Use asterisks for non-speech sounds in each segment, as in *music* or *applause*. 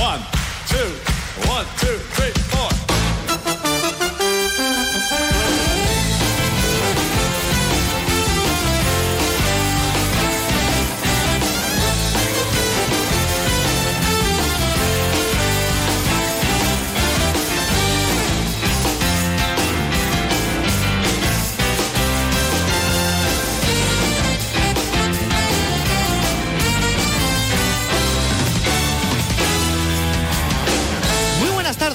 One, two, one, two,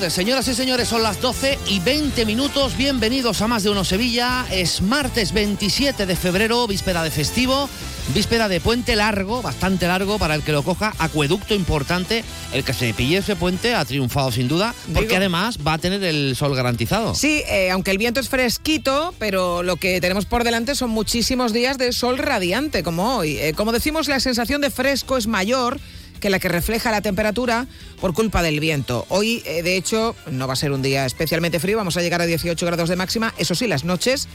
tardes, señoras y señores. Son las 12 y 20 minutos. Bienvenidos a Más de Uno Sevilla. Es martes 27 de febrero, víspera de festivo, víspera de puente largo, bastante largo para el que lo coja. Acueducto importante. El que se pille ese puente ha triunfado sin duda, porque Digo- además va a tener el sol garantizado. Sí, eh, aunque el viento es fresquito, pero lo que tenemos por delante son muchísimos días de sol radiante, como hoy. Eh, como decimos, la sensación de fresco es mayor que la que refleja la temperatura por culpa del viento. Hoy, eh, de hecho, no va a ser un día especialmente frío, vamos a llegar a 18 grados de máxima. Eso sí, las noches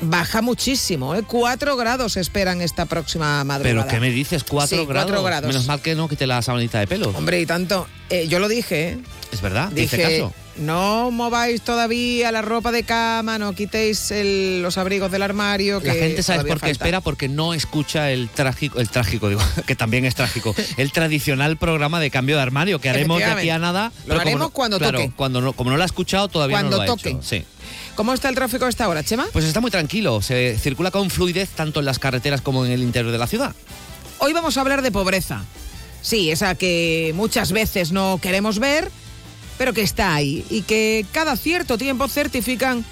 baja muchísimo, ¿eh? 4 grados esperan esta próxima madrugada. Pero ¿qué me dices? ¿Cuatro Sí, grados? cuatro grados. Menos mal que no quite la sabanita de pelo. Hombre, y tanto. Eh, yo lo dije, ¿eh? Es verdad, dice Dije, caso. No mováis todavía la ropa de cama, no quitéis el- los abrigos del armario. La gente sabe por qué falta. espera porque no escucha el trágico, el trágico digo, *laughs* que también es trágico, el tradicional programa de cambio de armario que haremos de aquí a nada. Lo haremos no- cuando claro, toque. Cuando no, como no lo ha escuchado todavía Cuando no lo toque. ha hecho. Sí. ¿Cómo está el tráfico a esta hora, Chema? Pues está muy tranquilo, se circula con fluidez tanto en las carreteras como en el interior de la ciudad. Hoy vamos a hablar de pobreza. Sí, esa que muchas veces no queremos ver, pero que está ahí y que cada cierto tiempo certifican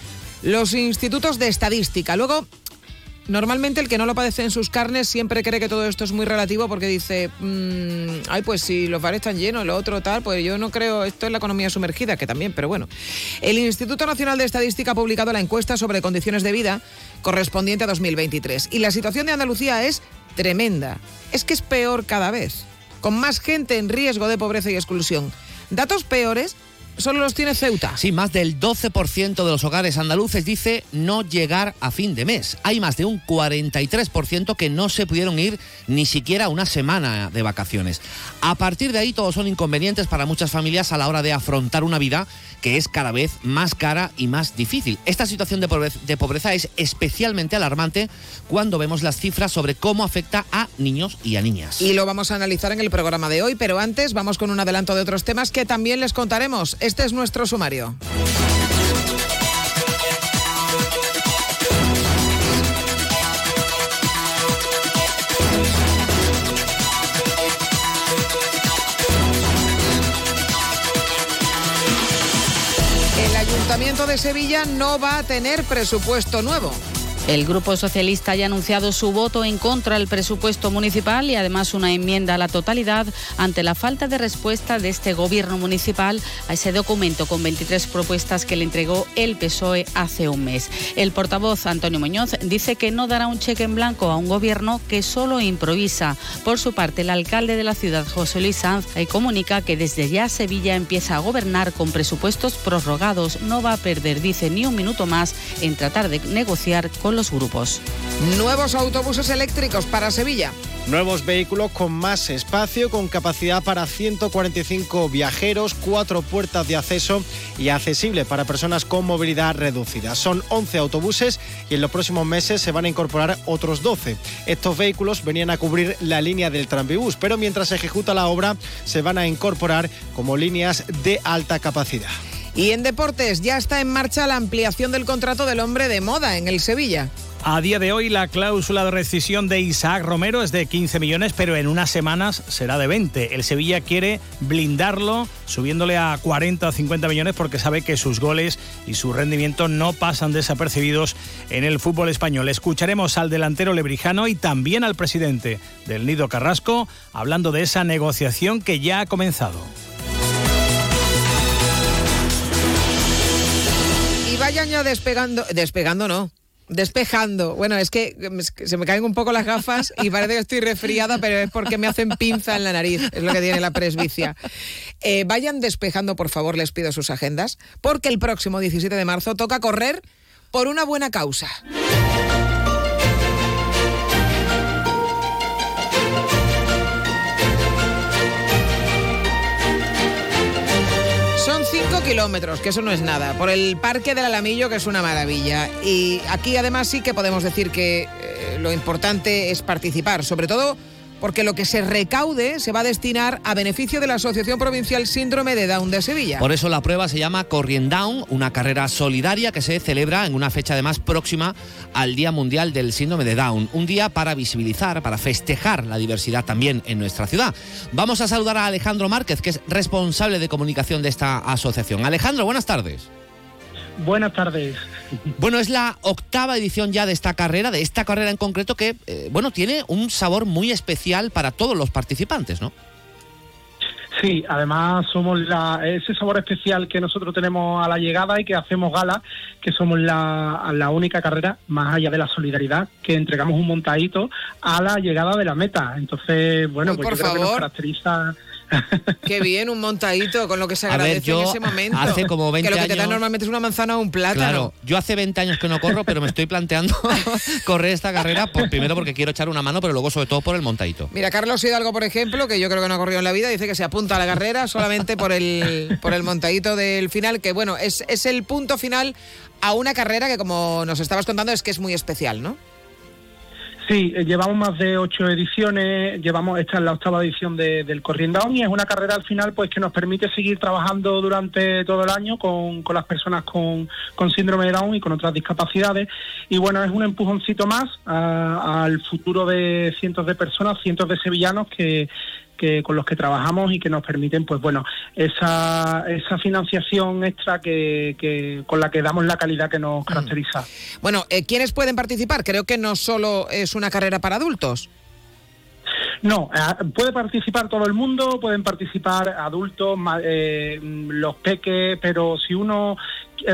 los institutos de estadística. Luego, normalmente el que no lo padece en sus carnes siempre cree que todo esto es muy relativo porque dice, "Mm, ay, pues si los bares están llenos, lo otro tal, pues yo no creo, esto es la economía sumergida, que también, pero bueno. El Instituto Nacional de Estadística ha publicado la encuesta sobre condiciones de vida correspondiente a 2023 y la situación de Andalucía es tremenda. Es que es peor cada vez, con más gente en riesgo de pobreza y exclusión. Datos peores solo los tiene Ceuta. Sí, más del 12% de los hogares andaluces dice no llegar a fin de mes. Hay más de un 43% que no se pudieron ir ni siquiera una semana de vacaciones. A partir de ahí, todos son inconvenientes para muchas familias a la hora de afrontar una vida que es cada vez más cara y más difícil. Esta situación de pobreza, de pobreza es especialmente alarmante cuando vemos las cifras sobre cómo afecta a niños y a niñas. Y lo vamos a analizar en el programa de hoy, pero antes vamos con un adelanto de otros temas que también les contaremos. Este es nuestro sumario. El Ayuntamiento de Sevilla no va a tener presupuesto nuevo. El Grupo Socialista ya ha anunciado su voto en contra del presupuesto municipal y además una enmienda a la totalidad ante la falta de respuesta de este gobierno municipal a ese documento con 23 propuestas que le entregó el PSOE hace un mes. El portavoz Antonio Muñoz dice que no dará un cheque en blanco a un gobierno que solo improvisa. Por su parte, el alcalde de la ciudad, José Luis Sanz, eh, comunica que desde ya Sevilla empieza a gobernar con presupuestos prorrogados. No va a perder, dice, ni un minuto más en tratar de negociar con los grupos. Nuevos autobuses eléctricos para Sevilla. Nuevos vehículos con más espacio, con capacidad para 145 viajeros, cuatro puertas de acceso y accesible para personas con movilidad reducida. Son 11 autobuses y en los próximos meses se van a incorporar otros 12. Estos vehículos venían a cubrir la línea del tranvibús, pero mientras se ejecuta la obra se van a incorporar como líneas de alta capacidad. Y en deportes ya está en marcha la ampliación del contrato del hombre de moda en el Sevilla. A día de hoy la cláusula de rescisión de Isaac Romero es de 15 millones, pero en unas semanas será de 20. El Sevilla quiere blindarlo subiéndole a 40 o 50 millones porque sabe que sus goles y su rendimiento no pasan desapercibidos en el fútbol español. Escucharemos al delantero lebrijano y también al presidente del Nido Carrasco hablando de esa negociación que ya ha comenzado. Vayan ya despegando, despegando no, despejando. Bueno, es que se me caen un poco las gafas y parece que estoy resfriada, pero es porque me hacen pinza en la nariz, es lo que tiene la presbicia. Eh, vayan despejando, por favor, les pido sus agendas, porque el próximo 17 de marzo toca correr por una buena causa. Kilómetros, que eso no es nada. Por el Parque del Alamillo, que es una maravilla. Y aquí además sí que podemos decir que eh, lo importante es participar, sobre todo porque lo que se recaude se va a destinar a beneficio de la Asociación Provincial Síndrome de Down de Sevilla. Por eso la prueba se llama Corriendown, una carrera solidaria que se celebra en una fecha además próxima al Día Mundial del Síndrome de Down. Un día para visibilizar, para festejar la diversidad también en nuestra ciudad. Vamos a saludar a Alejandro Márquez, que es responsable de comunicación de esta asociación. Alejandro, buenas tardes. Buenas tardes. Bueno, es la octava edición ya de esta carrera, de esta carrera en concreto que, eh, bueno, tiene un sabor muy especial para todos los participantes, ¿no? Sí, además somos la, ese sabor especial que nosotros tenemos a la llegada y que hacemos gala, que somos la, la única carrera, más allá de la solidaridad, que entregamos un montadito a la llegada de la meta. Entonces, bueno, pues por yo creo que nos favor. caracteriza Qué bien, un montadito con lo que se A ver, agradece yo en ese momento. hace como 20 que lo que te da años- normalmente es una manzana o un plátano. Claro, yo hace 20 años que no corro, pero me estoy planteando *laughs* correr esta carrera, por, primero porque quiero echar una mano, pero luego sobre todo por el montadito. Mira, Carlos Hidalgo, por ejemplo, que yo creo que no ha corrido en la vida, dice que se apunta a la carrera solamente por el, por el montadito del final, que bueno, es, es el punto final a una carrera que, como nos estabas contando, es que es muy especial, ¿no? Sí, eh, llevamos más de ocho ediciones, llevamos esta es la octava edición de- del Corriendown y es una carrera al final pues que nos permite seguir trabajando durante todo el año con, con las personas con, con síndrome de Down y con otras discapacidades. Y bueno, es un empujoncito más a- al futuro de cientos de personas, cientos de sevillanos que que con los que trabajamos y que nos permiten pues bueno esa, esa financiación extra que, que con la que damos la calidad que nos caracteriza. Bueno, eh, ¿quiénes pueden participar? Creo que no solo es una carrera para adultos. No, eh, puede participar todo el mundo, pueden participar adultos, eh, mm, los peques, pero si uno,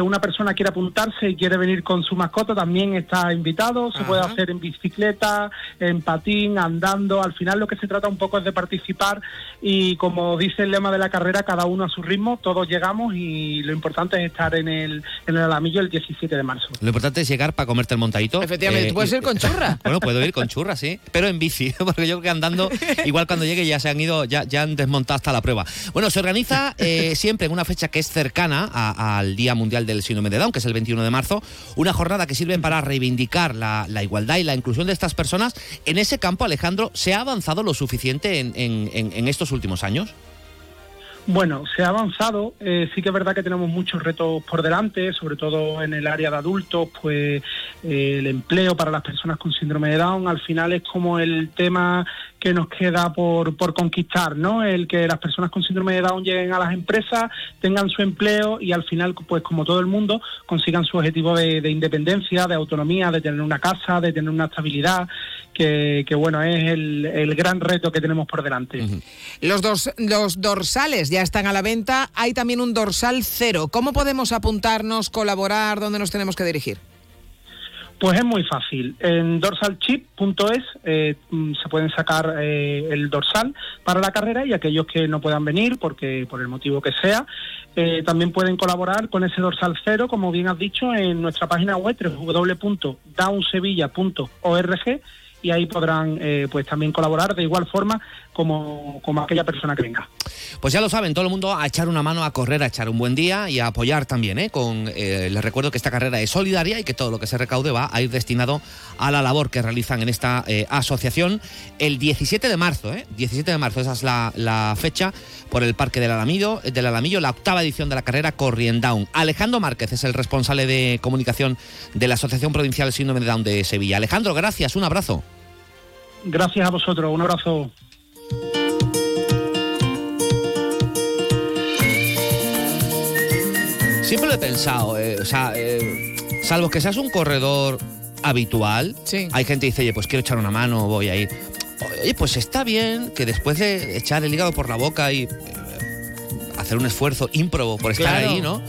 una persona quiere apuntarse y quiere venir con su mascota, también está invitado. Se puede hacer en bicicleta, en patín, andando. Al final lo que se trata un poco es de participar y como dice el lema de la carrera, cada uno a su ritmo, todos llegamos y lo importante es estar en el, en el Alamillo el 17 de marzo. Lo importante es llegar para comerte el montadito. Efectivamente, tú puedes ir con churra. *laughs* Bueno, puedo ir con churra, sí, pero en bici, *laughs* porque yo creo que andando, *laughs* igual cuando llegue ya se han ido, ya, ya han desmontado hasta la prueba. Bueno, se organiza eh, siempre en una fecha que es cercana a- al Día Mundial del Síndrome de Down, que es el 21 de marzo, una jornada que sirve para reivindicar la, igualdad y la inclusión de estas personas. En ese campo, Alejandro, ¿se ha avanzado lo suficiente en, en- en- en estos últimos años? Bueno, se ha avanzado. eh, sí que es verdad que tenemos muchos retos por delante, sobre todo en el área de adultos, pues eh, el empleo para las personas con síndrome de Down al final es como el tema que nos queda por, por conquistar, ¿no? El que las personas con síndrome de Down lleguen a las empresas, tengan su empleo y al final, pues como todo el mundo, consigan su objetivo de, de independencia, de autonomía, de tener una casa, de tener una estabilidad, que, que, bueno, es el, el gran reto que tenemos por delante. Los, dos, los dorsales ya están a la venta. Hay también un dorsal cero. ¿Cómo podemos apuntarnos, colaborar? ¿Dónde nos tenemos que dirigir? Pues es muy fácil. En dorsalchip.es eh, mm, se pueden sacar eh, el dorsal para la carrera y aquellos que no puedan venir, porque por el motivo que sea, eh, también pueden colaborar con ese dorsal cero, como bien has dicho, en nuestra página web www.downsevilla.org y ahí podrán pues también colaborar de igual forma como, como aquella persona que venga. Pues ya lo saben, todo el mundo a echar una mano, a correr, a echar un buen día y a apoyar también. ¿eh? Con, eh, les recuerdo que esta carrera es solidaria y que todo lo que se recaude va a ir destinado a la labor que realizan en esta eh, asociación el 17 de marzo. ¿eh? 17 de marzo, esa es la, la fecha por el Parque del Alamillo, del Alamillo, la octava edición de la carrera Corriendown. Alejandro Márquez es el responsable de comunicación de la Asociación Provincial Síndrome de Down de Sevilla. Alejandro, gracias, un abrazo. Gracias a vosotros, un abrazo. Siempre lo he pensado, eh, o sea, eh, salvo que seas un corredor habitual, Sí. hay gente que dice, oye, pues quiero echar una mano, voy a ir. Oye, pues está bien que después de echar el hígado por la boca y eh, hacer un esfuerzo ímprobo por estar Claro. ahí, ¿no?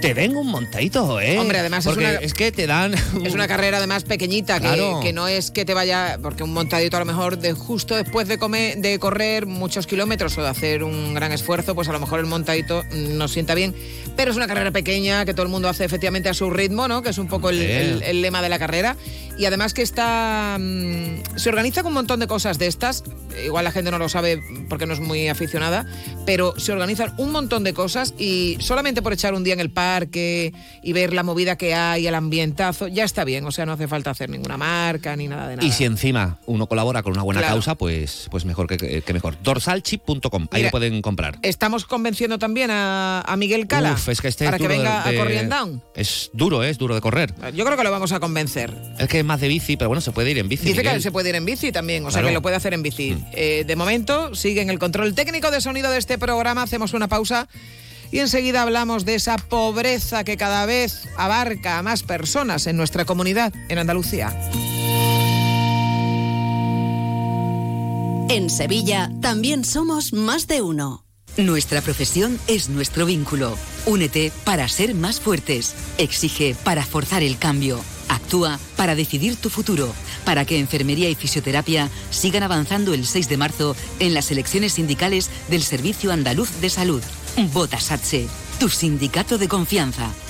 Te den un montadito, ¿eh? Hombre, además es Porque una- es que te dan... *laughs* Es una carrera además pequeñita, que, Claro. que no es que te vaya, porque un montadito a lo mejor de justo después de, comer, de correr muchos kilómetros o de hacer un gran esfuerzo, pues a lo mejor el montadito nos sienta bien. Pero es una carrera pequeña que todo el mundo hace efectivamente a su ritmo, ¿no? Que es un poco el, el- el lema de la carrera. Y además que está. mm, se organiza con un montón de cosas de estas. igual la gente no lo sabe porque no es muy aficionada, pero se organizan un montón de cosas y solamente por echar un día en el parque y ver la movida que hay, el ambientazo, ya está bien, o sea, no hace falta hacer ninguna marca ni nada de nada. Y si encima uno colabora con una buena Claro. causa, pues, pues mejor que, que- que mejor. Dorsalchip.com, ahí Mira, lo pueden comprar. Estamos convenciendo también a, a Miguel Cala Uf, es que este para es que venga de- a Corrient Down. Es duro, ¿eh? es duro de correr. Yo creo que lo vamos a convencer. Es que es más de bici, pero bueno, se puede ir en bici. Dice que Miguel. se puede ir en bici también, o sea Claro. Mm. que lo puede hacer en bici. Eh, de momento, sigue en el control técnico de sonido de este programa. Hacemos una pausa y enseguida hablamos de esa pobreza que cada vez abarca a más personas en nuestra comunidad, en Andalucía. En Sevilla también somos más de uno. Nuestra profesión es nuestro vínculo. Únete para ser más fuertes. Exige para forzar el cambio. Actúa para decidir tu futuro. Para que enfermería y fisioterapia sigan avanzando el 6 de marzo en las elecciones sindicales del Servicio Andaluz de Salud. Vota SATSE, tu sindicato de confianza.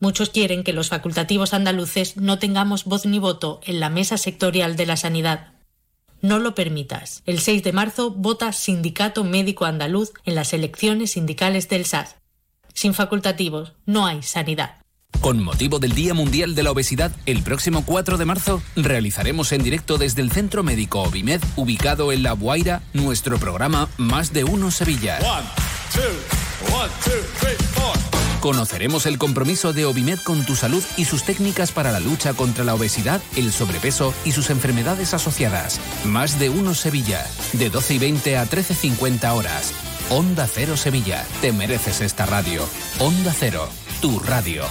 Muchos quieren que los facultativos andaluces no tengamos voz ni voto en la mesa sectorial de la sanidad. No lo permitas. El 6 de marzo vota Sindicato Médico Andaluz en las elecciones sindicales del SAS. Sin facultativos no hay sanidad. Con motivo del Día Mundial de la Obesidad, el próximo 4 de marzo realizaremos en directo desde el Centro Médico Obimed, ubicado en La Guaira, nuestro programa Más de Uno Sevilla. One, two, one, two. Conoceremos el compromiso de Obimed con tu salud y sus técnicas para la lucha contra la obesidad, el sobrepeso y sus enfermedades asociadas. Más de Uno Sevilla, de 12 y 20 a 13.50 horas. Onda Cero Sevilla, te mereces esta radio. Onda Cero, tu radio.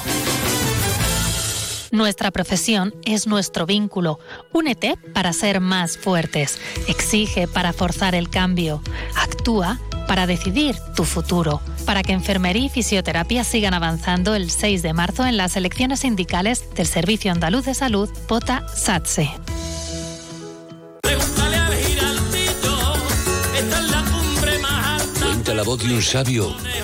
Nuestra profesión es nuestro vínculo. Únete para ser más fuertes. Exige para forzar el cambio. Actúa para decidir tu futuro. Para que enfermería y fisioterapia sigan avanzando el 6 de marzo en las elecciones sindicales del Servicio Andaluz de Salud, vota SATSE. Cuenta la voz de un sabio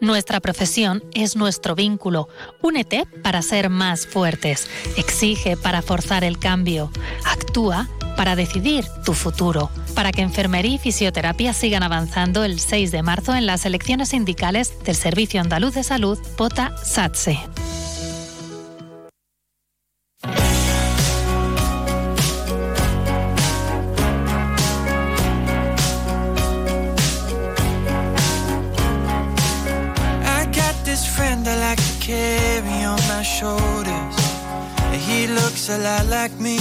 Nuestra profesión es nuestro vínculo. Únete para ser más fuertes. Exige para forzar el cambio. Actúa para decidir tu futuro. Para que enfermería y fisioterapia sigan avanzando el 6 de marzo en las elecciones sindicales del Servicio Andaluz de Salud, vota friend I like to carry on my shoulders. He looks a lot like me.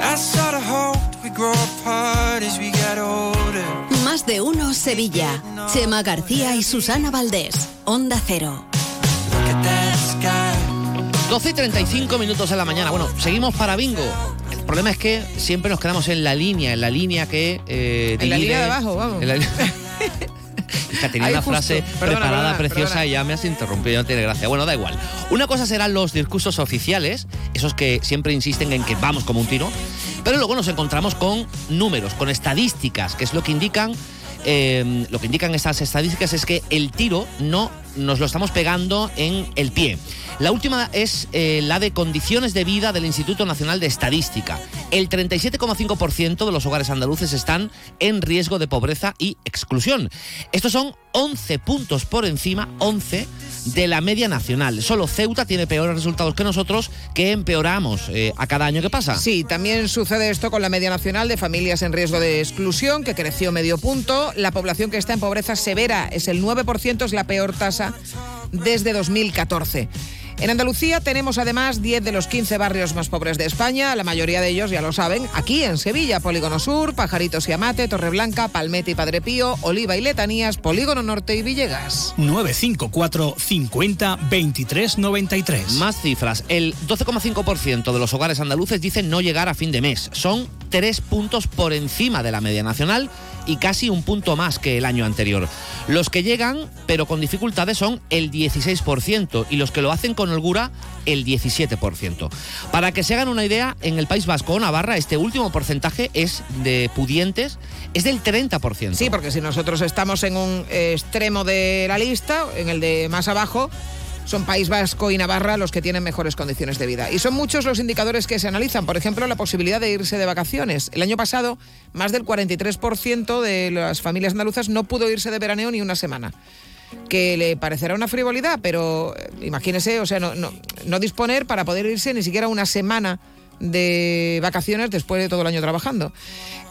I sort of hoped we grow apart as we got older. Más de uno Sevilla. Chema García y Susana Valdés. Onda Cero. 12 y 35 minutos de la mañana. Bueno, seguimos para bingo. El problema es que siempre nos quedamos en la línea, en la línea que eh, En la divide- línea de abajo, vamos. en la *laughs* Hija, tenía una justo. frase Perdona, preparada perdona, preciosa perdona. y ya me has interrumpido, no tiene gracia. Bueno, da igual. Una cosa serán los discursos oficiales, esos que siempre insisten en que vamos como un tiro, pero luego nos encontramos con números, con estadísticas, que es lo que indican, eh, lo que indican estas estadísticas es que el tiro no nos lo estamos pegando en el pie. La última es eh, la de condiciones de vida del Instituto Nacional de Estadística. El 37,5% de los hogares andaluces están en riesgo de pobreza y exclusión. Estos son 11 puntos por encima, 11 de la media nacional. Solo Ceuta tiene peores resultados que nosotros, que empeoramos eh, a cada año que pasa. Sí, también sucede esto con la media nacional de familias en riesgo de exclusión, que creció medio punto. La población que está en pobreza severa es el 9%, es la peor tasa desde 2014. En Andalucía tenemos además 10 de los 15 barrios más pobres de España, la mayoría de ellos ya lo saben, aquí en Sevilla, Polígono Sur, Pajaritos y Amate, Torreblanca, Palmete y Padre Pío, Oliva y Letanías, Polígono Norte y Villegas. 954 50 23 93. Más cifras. El 12,5% de los hogares andaluces dicen no llegar a fin de mes. Son tres puntos por encima de la media nacional y casi un punto más que el año anterior. Los que llegan, pero con dificultades, son el 16% y los que lo hacen con holgura, el 17%. Para que se hagan una idea, en el País Vasco o Navarra, este último porcentaje es de pudientes, es del 30%. Sí, porque si nosotros estamos en un extremo de la lista, en el de más abajo, son País Vasco y Navarra los que tienen mejores condiciones de vida. Y son muchos los indicadores que se analizan. Por ejemplo, la posibilidad de irse de vacaciones. El año pasado, más del 43% de las familias andaluzas no pudo irse de veraneo ni una semana. Que le parecerá una frivolidad, pero eh, imagínese, o sea, no, no, no disponer para poder irse ni siquiera una semana de vacaciones después de todo el año trabajando.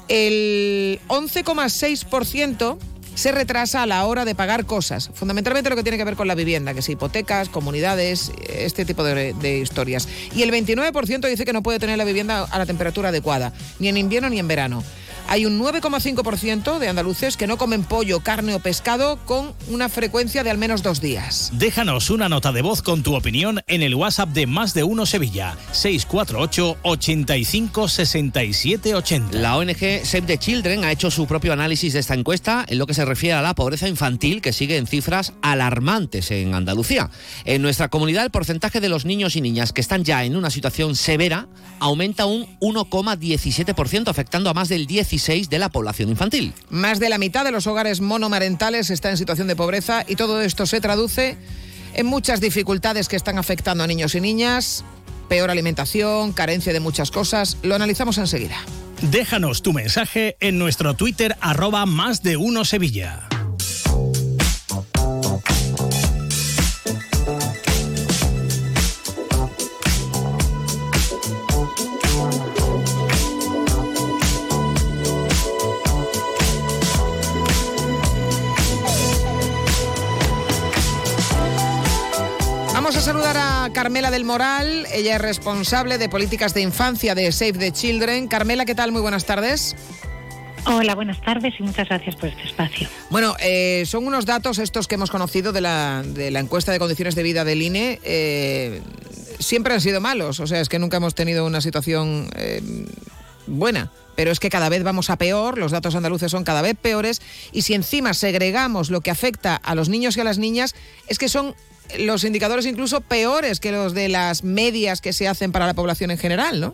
El 11,6% se retrasa a la hora de pagar cosas, fundamentalmente lo que tiene que ver con la vivienda, que es hipotecas, comunidades, este tipo de, de historias. Y el 29% dice que no puede tener la vivienda a la temperatura adecuada, ni en invierno ni en verano. Hay un 9,5% de andaluces que no comen pollo, carne o pescado con una frecuencia de al menos dos días. Déjanos una nota de voz con tu opinión en el WhatsApp de Más de Uno Sevilla, 648 85 67 80. La ONG Save the Children ha hecho su propio análisis de esta encuesta en lo que se refiere a la pobreza infantil, que sigue en cifras alarmantes en Andalucía. En nuestra comunidad, el porcentaje de los niños y niñas que están ya en una situación severa aumenta un 1,17%, afectando a más del 10 de la población infantil. Más de la mitad de los hogares monomarentales está en situación de pobreza y todo esto se traduce en muchas dificultades que están afectando a niños y niñas, peor alimentación, carencia de muchas cosas. Lo analizamos enseguida. Déjanos tu mensaje en nuestro Twitter arroba más de uno Sevilla. Saludar a Carmela del Moral. Ella es responsable de políticas de infancia de Save the Children. Carmela, ¿qué tal? Muy buenas tardes. Hola, buenas tardes y muchas gracias por este espacio. Bueno, eh, son unos datos estos que hemos conocido de la, de la encuesta de condiciones de vida del INE. Eh, siempre han sido malos, o sea, es que nunca hemos tenido una situación eh, buena. Pero es que cada vez vamos a peor, los datos andaluces son cada vez peores, y si encima segregamos lo que afecta a los niños y a las niñas, es que son los indicadores incluso peores que los de las medias que se hacen para la población en general, ¿no?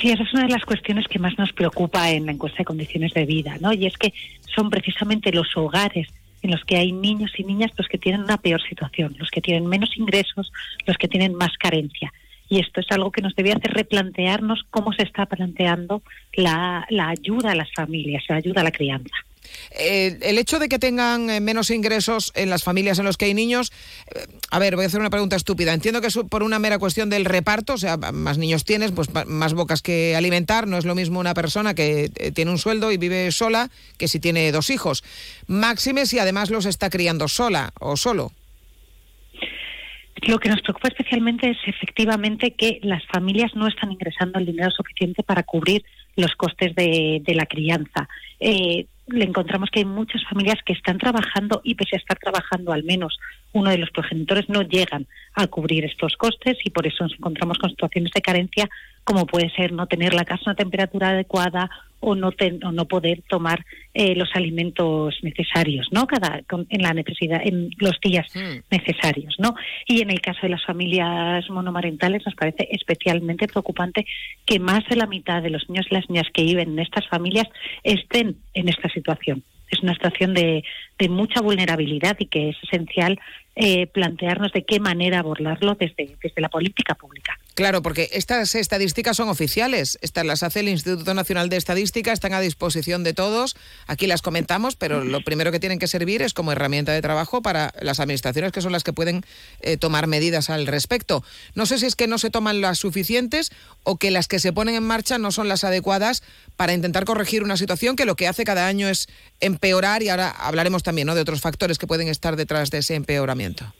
Sí, esa es una de las cuestiones que más nos preocupa en la encuesta de condiciones de vida, ¿no? Y es que son precisamente los hogares en los que hay niños y niñas los que tienen una peor situación, los que tienen menos ingresos, los que tienen más carencia. Y esto es algo que nos debe hacer replantearnos cómo se está planteando la, la ayuda a las familias, la ayuda a la crianza. Eh, el hecho de que tengan eh, menos ingresos en las familias en las que hay niños, eh, a ver, voy a hacer una pregunta estúpida. Entiendo que es por una mera cuestión del reparto, o sea, más niños tienes, pues más bocas que alimentar. No es lo mismo una persona que tiene un sueldo y vive sola que si tiene dos hijos. Máxime si además los está criando sola o solo. Lo que nos preocupa especialmente es efectivamente que las familias no están ingresando el dinero suficiente para cubrir los costes de, la crianza. Eh, le encontramos que hay muchas familias que están trabajando y pese a estar trabajando al menos uno de los progenitores no llegan a cubrir estos costes y por eso nos encontramos con situaciones de carencia como puede ser no tener la casa a una temperatura adecuada o no, ten, o no poder tomar eh, los alimentos necesarios, ¿no? Cada con, en la necesidad, en los días Hmm. necesarios, ¿no? Y en el caso de las familias monomarentales nos parece especialmente preocupante que más de la mitad de los niños y las niñas que viven en estas familias estén en esta situación. es una situación de, de mucha vulnerabilidad y que es esencial eh, plantearnos de qué manera abordarlo desde, desde la política pública. Claro, porque estas estadísticas son oficiales. Estas las hace el Instituto Nacional de Estadística, están a disposición de todos. Aquí las comentamos, pero lo primero que tienen que servir es como herramienta de trabajo para las administraciones que son las que pueden eh, tomar medidas al respecto. No sé si es que no se toman las suficientes o que las que se ponen en marcha no son las adecuadas para intentar corregir una situación que lo que hace cada año es empeorar y ahora hablaremos también ¿no? de otros factores que pueden estar detrás de ese empeoramiento.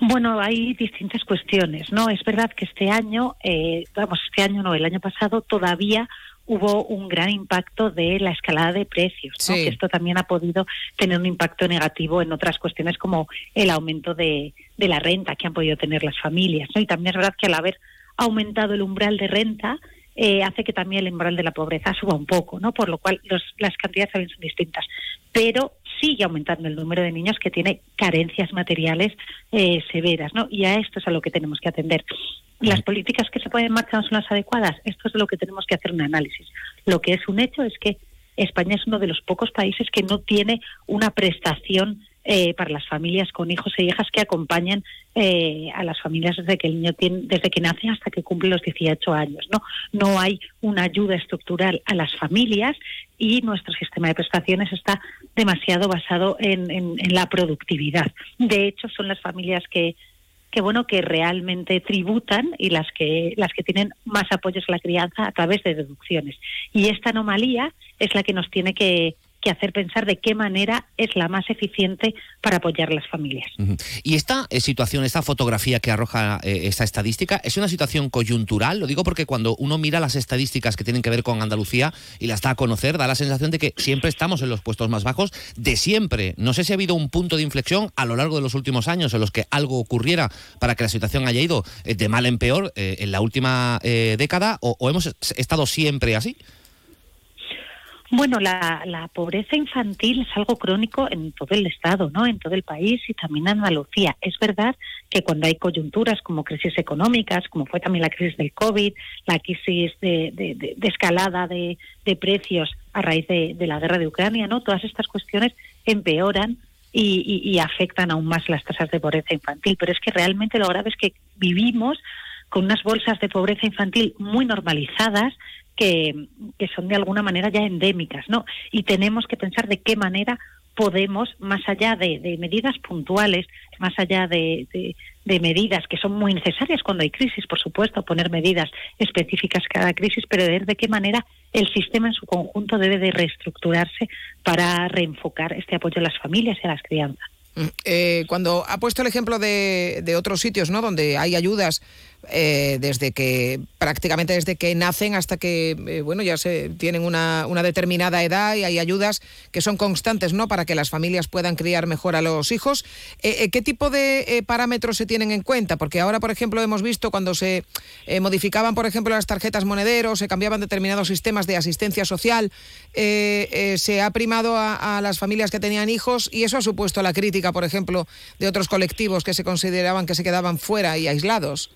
Bueno, hay distintas cuestiones, ¿no? Es verdad que este año, eh, vamos, este año no, el año pasado todavía hubo un gran impacto de la escalada de precios, ¿no? que esto también ha podido tener un impacto negativo en otras cuestiones como el aumento de, de la renta que han podido tener las familias. ¿no? Y también es verdad que al haber aumentado el umbral de renta, eh, hace que también el umbral de la pobreza suba un poco, ¿no? Por lo cual los, las cantidades también son distintas. Pero sigue aumentando el número de niños que tiene carencias materiales eh, severas, ¿no? Y a esto es a lo que tenemos que atender. Las políticas que se ponen en marcha no son las adecuadas. Esto es lo que tenemos que hacer un análisis. Lo que es un hecho es que España es uno de los pocos países que no tiene una prestación eh, para las familias con hijos e hijas que acompañan eh, a las familias desde que el niño tiene, desde que nace hasta que cumple los 18 años. No, no hay una ayuda estructural a las familias y nuestro sistema de prestaciones está demasiado basado en, la productividad. De hecho, son las familias que que bueno que realmente tributan y las que las que tienen más apoyos a la crianza a través de deducciones y esta anomalía es la que nos tiene que que hacer pensar de qué manera es la más eficiente para apoyar a las familias. Y esta eh, situación, esta fotografía que arroja eh, esta estadística, ¿es una situación coyuntural? Lo digo porque cuando uno mira las estadísticas que tienen que ver con Andalucía y las da a conocer, da la sensación de que siempre estamos en los puestos más bajos de siempre. No sé si ha habido un punto de inflexión a lo largo de los últimos años en los que algo ocurriera para que la situación haya ido eh, de mal en peor en la última década o, o hemos estado siempre así. Bueno, la, pobreza infantil es algo crónico en todo el Estado, ¿no? En todo el país y también en Andalucía. Es verdad que cuando hay coyunturas como crisis económicas, como fue también la crisis del COVID, la crisis de escalada de, precios a raíz de, la guerra de Ucrania, ¿no? Todas estas cuestiones empeoran y, y, y afectan aún más las tasas de pobreza infantil. Pero es que realmente lo grave es que vivimos con unas bolsas de pobreza infantil muy normalizadas que, son de alguna manera ya endémicas, ¿no? Y tenemos que pensar de qué manera podemos, más allá de, medidas puntuales, más allá de, medidas que son muy necesarias cuando hay crisis, por supuesto, poner medidas específicas cada crisis, pero de qué manera el sistema en su conjunto debe de reestructurarse para reenfocar este apoyo a las familias y a las crianzas. Eh, cuando ha puesto el ejemplo de, otros sitios, ¿no? Donde hay ayudas eh, desde que prácticamente desde que nacen hasta que eh, bueno ya se tienen una, una, determinada edad y hay ayudas que son constantes, ¿no? Para que las familias puedan criar mejor a los hijos. Eh, ¿Qué tipo de parámetros se tienen en cuenta? Porque ahora, por ejemplo, hemos visto cuando se modificaban, por ejemplo, las tarjetas monederos, se cambiaban determinados sistemas de asistencia social, se ha primado a las familias que tenían hijos y eso ha supuesto la crítica por ejemplo, de otros colectivos que se consideraban que se quedaban fuera y aislados?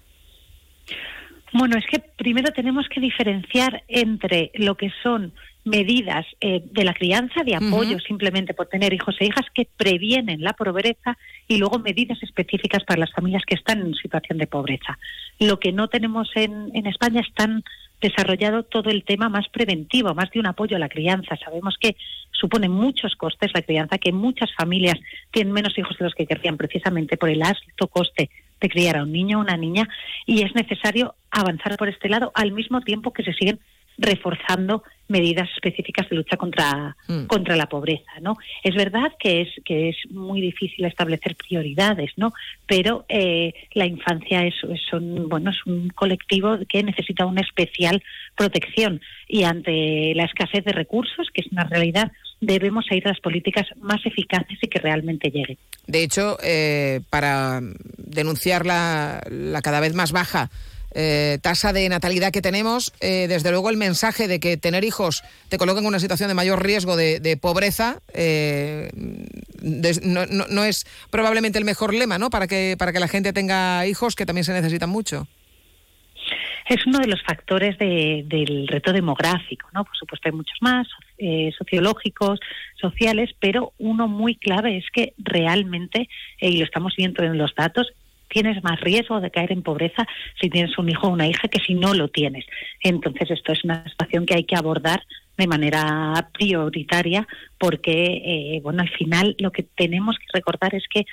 Bueno, es que primero tenemos que diferenciar entre lo que son medidas eh, de la crianza, de apoyo simplemente por tener hijos e hijas que previenen la pobreza y luego medidas específicas para las familias que están en situación de pobreza. Lo que no tenemos en, en España es tan desarrollado todo el tema más preventivo, más de un apoyo a la crianza. Sabemos que supone muchos costes la crianza, que muchas familias tienen menos hijos de los que querrían precisamente por el alto coste de criar a un niño o una niña y es necesario avanzar por este lado al mismo tiempo que se siguen reforzando medidas específicas de lucha contra, mm. contra la pobreza, ¿no? Es verdad que es que es muy difícil establecer prioridades, ¿no? Pero eh, la infancia es, es, un, bueno, es un colectivo que necesita una especial protección y ante la escasez de recursos, que es una realidad, debemos ir a las políticas más eficaces y que realmente lleguen. De hecho, eh, para denunciar la, la cada vez más baja eh, tasa de natalidad que tenemos, eh, desde luego el mensaje de que tener hijos te coloca en una situación de mayor riesgo de, de pobreza eh, de, no, no, no, es probablemente el mejor lema ¿no? para, que, para que la gente tenga hijos que también se necesitan mucho. Es uno de los factores de, del reto demográfico, ¿no? Por supuesto hay muchos más, eh, sociológicos, sociales, pero uno muy clave es que realmente, eh, y lo estamos viendo en los datos, tienes más riesgo de caer en pobreza si tienes un hijo o una hija que si no lo tienes. Entonces, esto es una situación que hay que abordar de manera prioritaria porque, eh, bueno, al final lo que tenemos que recordar es que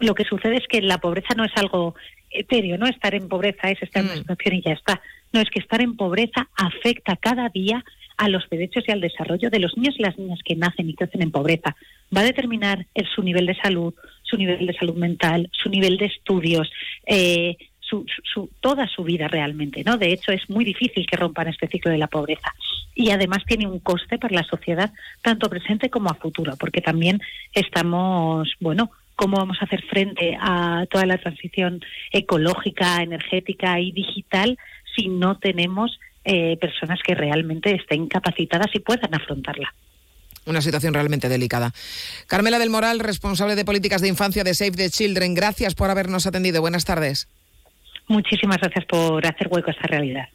lo que sucede es que la pobreza no es algo etéreo, ¿no? Estar en pobreza es estar en una situación y ya está. No, es que estar en pobreza afecta cada día a los derechos y al desarrollo de los niños y las niñas que nacen y crecen en pobreza. Va a determinar el, su nivel de salud, su nivel de salud mental, su nivel de estudios, eh, su, su, toda su vida realmente, ¿no? De hecho, es muy difícil que rompan este ciclo de la pobreza. Y además tiene un coste para la sociedad, tanto presente como a futuro, porque también estamos, bueno, cómo vamos a hacer frente a toda la transición ecológica, energética y digital si no tenemos eh, personas que realmente estén capacitadas y puedan afrontarla. Una situación realmente delicada. Carmela del Moral, responsable de políticas de infancia de Save the Children, gracias por habernos atendido. Buenas tardes. Muchísimas gracias por hacer hueco a esta realidad.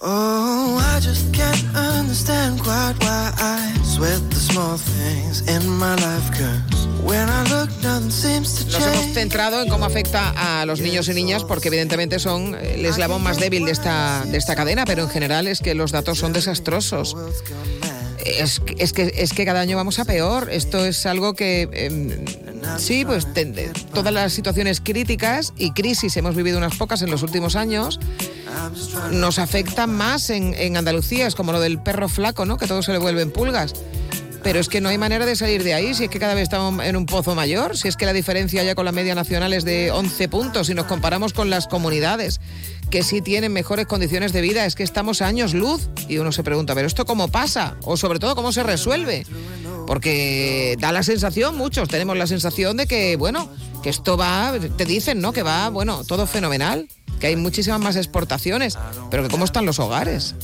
Oh, I just can't understand quite why I sweat the small things in my life. Cause when I look, nothing seems to Nos hemos centrado en cómo afecta a los niños y niñas porque evidentemente son el eslabón más débil de esta, de esta cadena, pero en general es que los datos son desastrosos. Es, es que, es que cada año vamos a peor. Esto es algo que, eh, sí, pues todas las situaciones críticas y crisis, hemos vivido unas pocas en los últimos años, nos afectan más en, en Andalucía. Es como lo del perro flaco, ¿no? Que todo se le vuelven pulgas. Pero es que no hay manera de salir de ahí, si es que cada vez estamos en un pozo mayor, si es que la diferencia ya con la media nacional es de 11 puntos, si nos comparamos con las comunidades que sí tienen mejores condiciones de vida, es que estamos a años luz y uno se pregunta, pero ¿esto cómo pasa? O sobre todo, ¿cómo se resuelve? Porque da la sensación, muchos tenemos la sensación de que, bueno, que esto va, te dicen, ¿no? Que va, bueno, todo fenomenal, que hay muchísimas más exportaciones, pero que cómo están los hogares.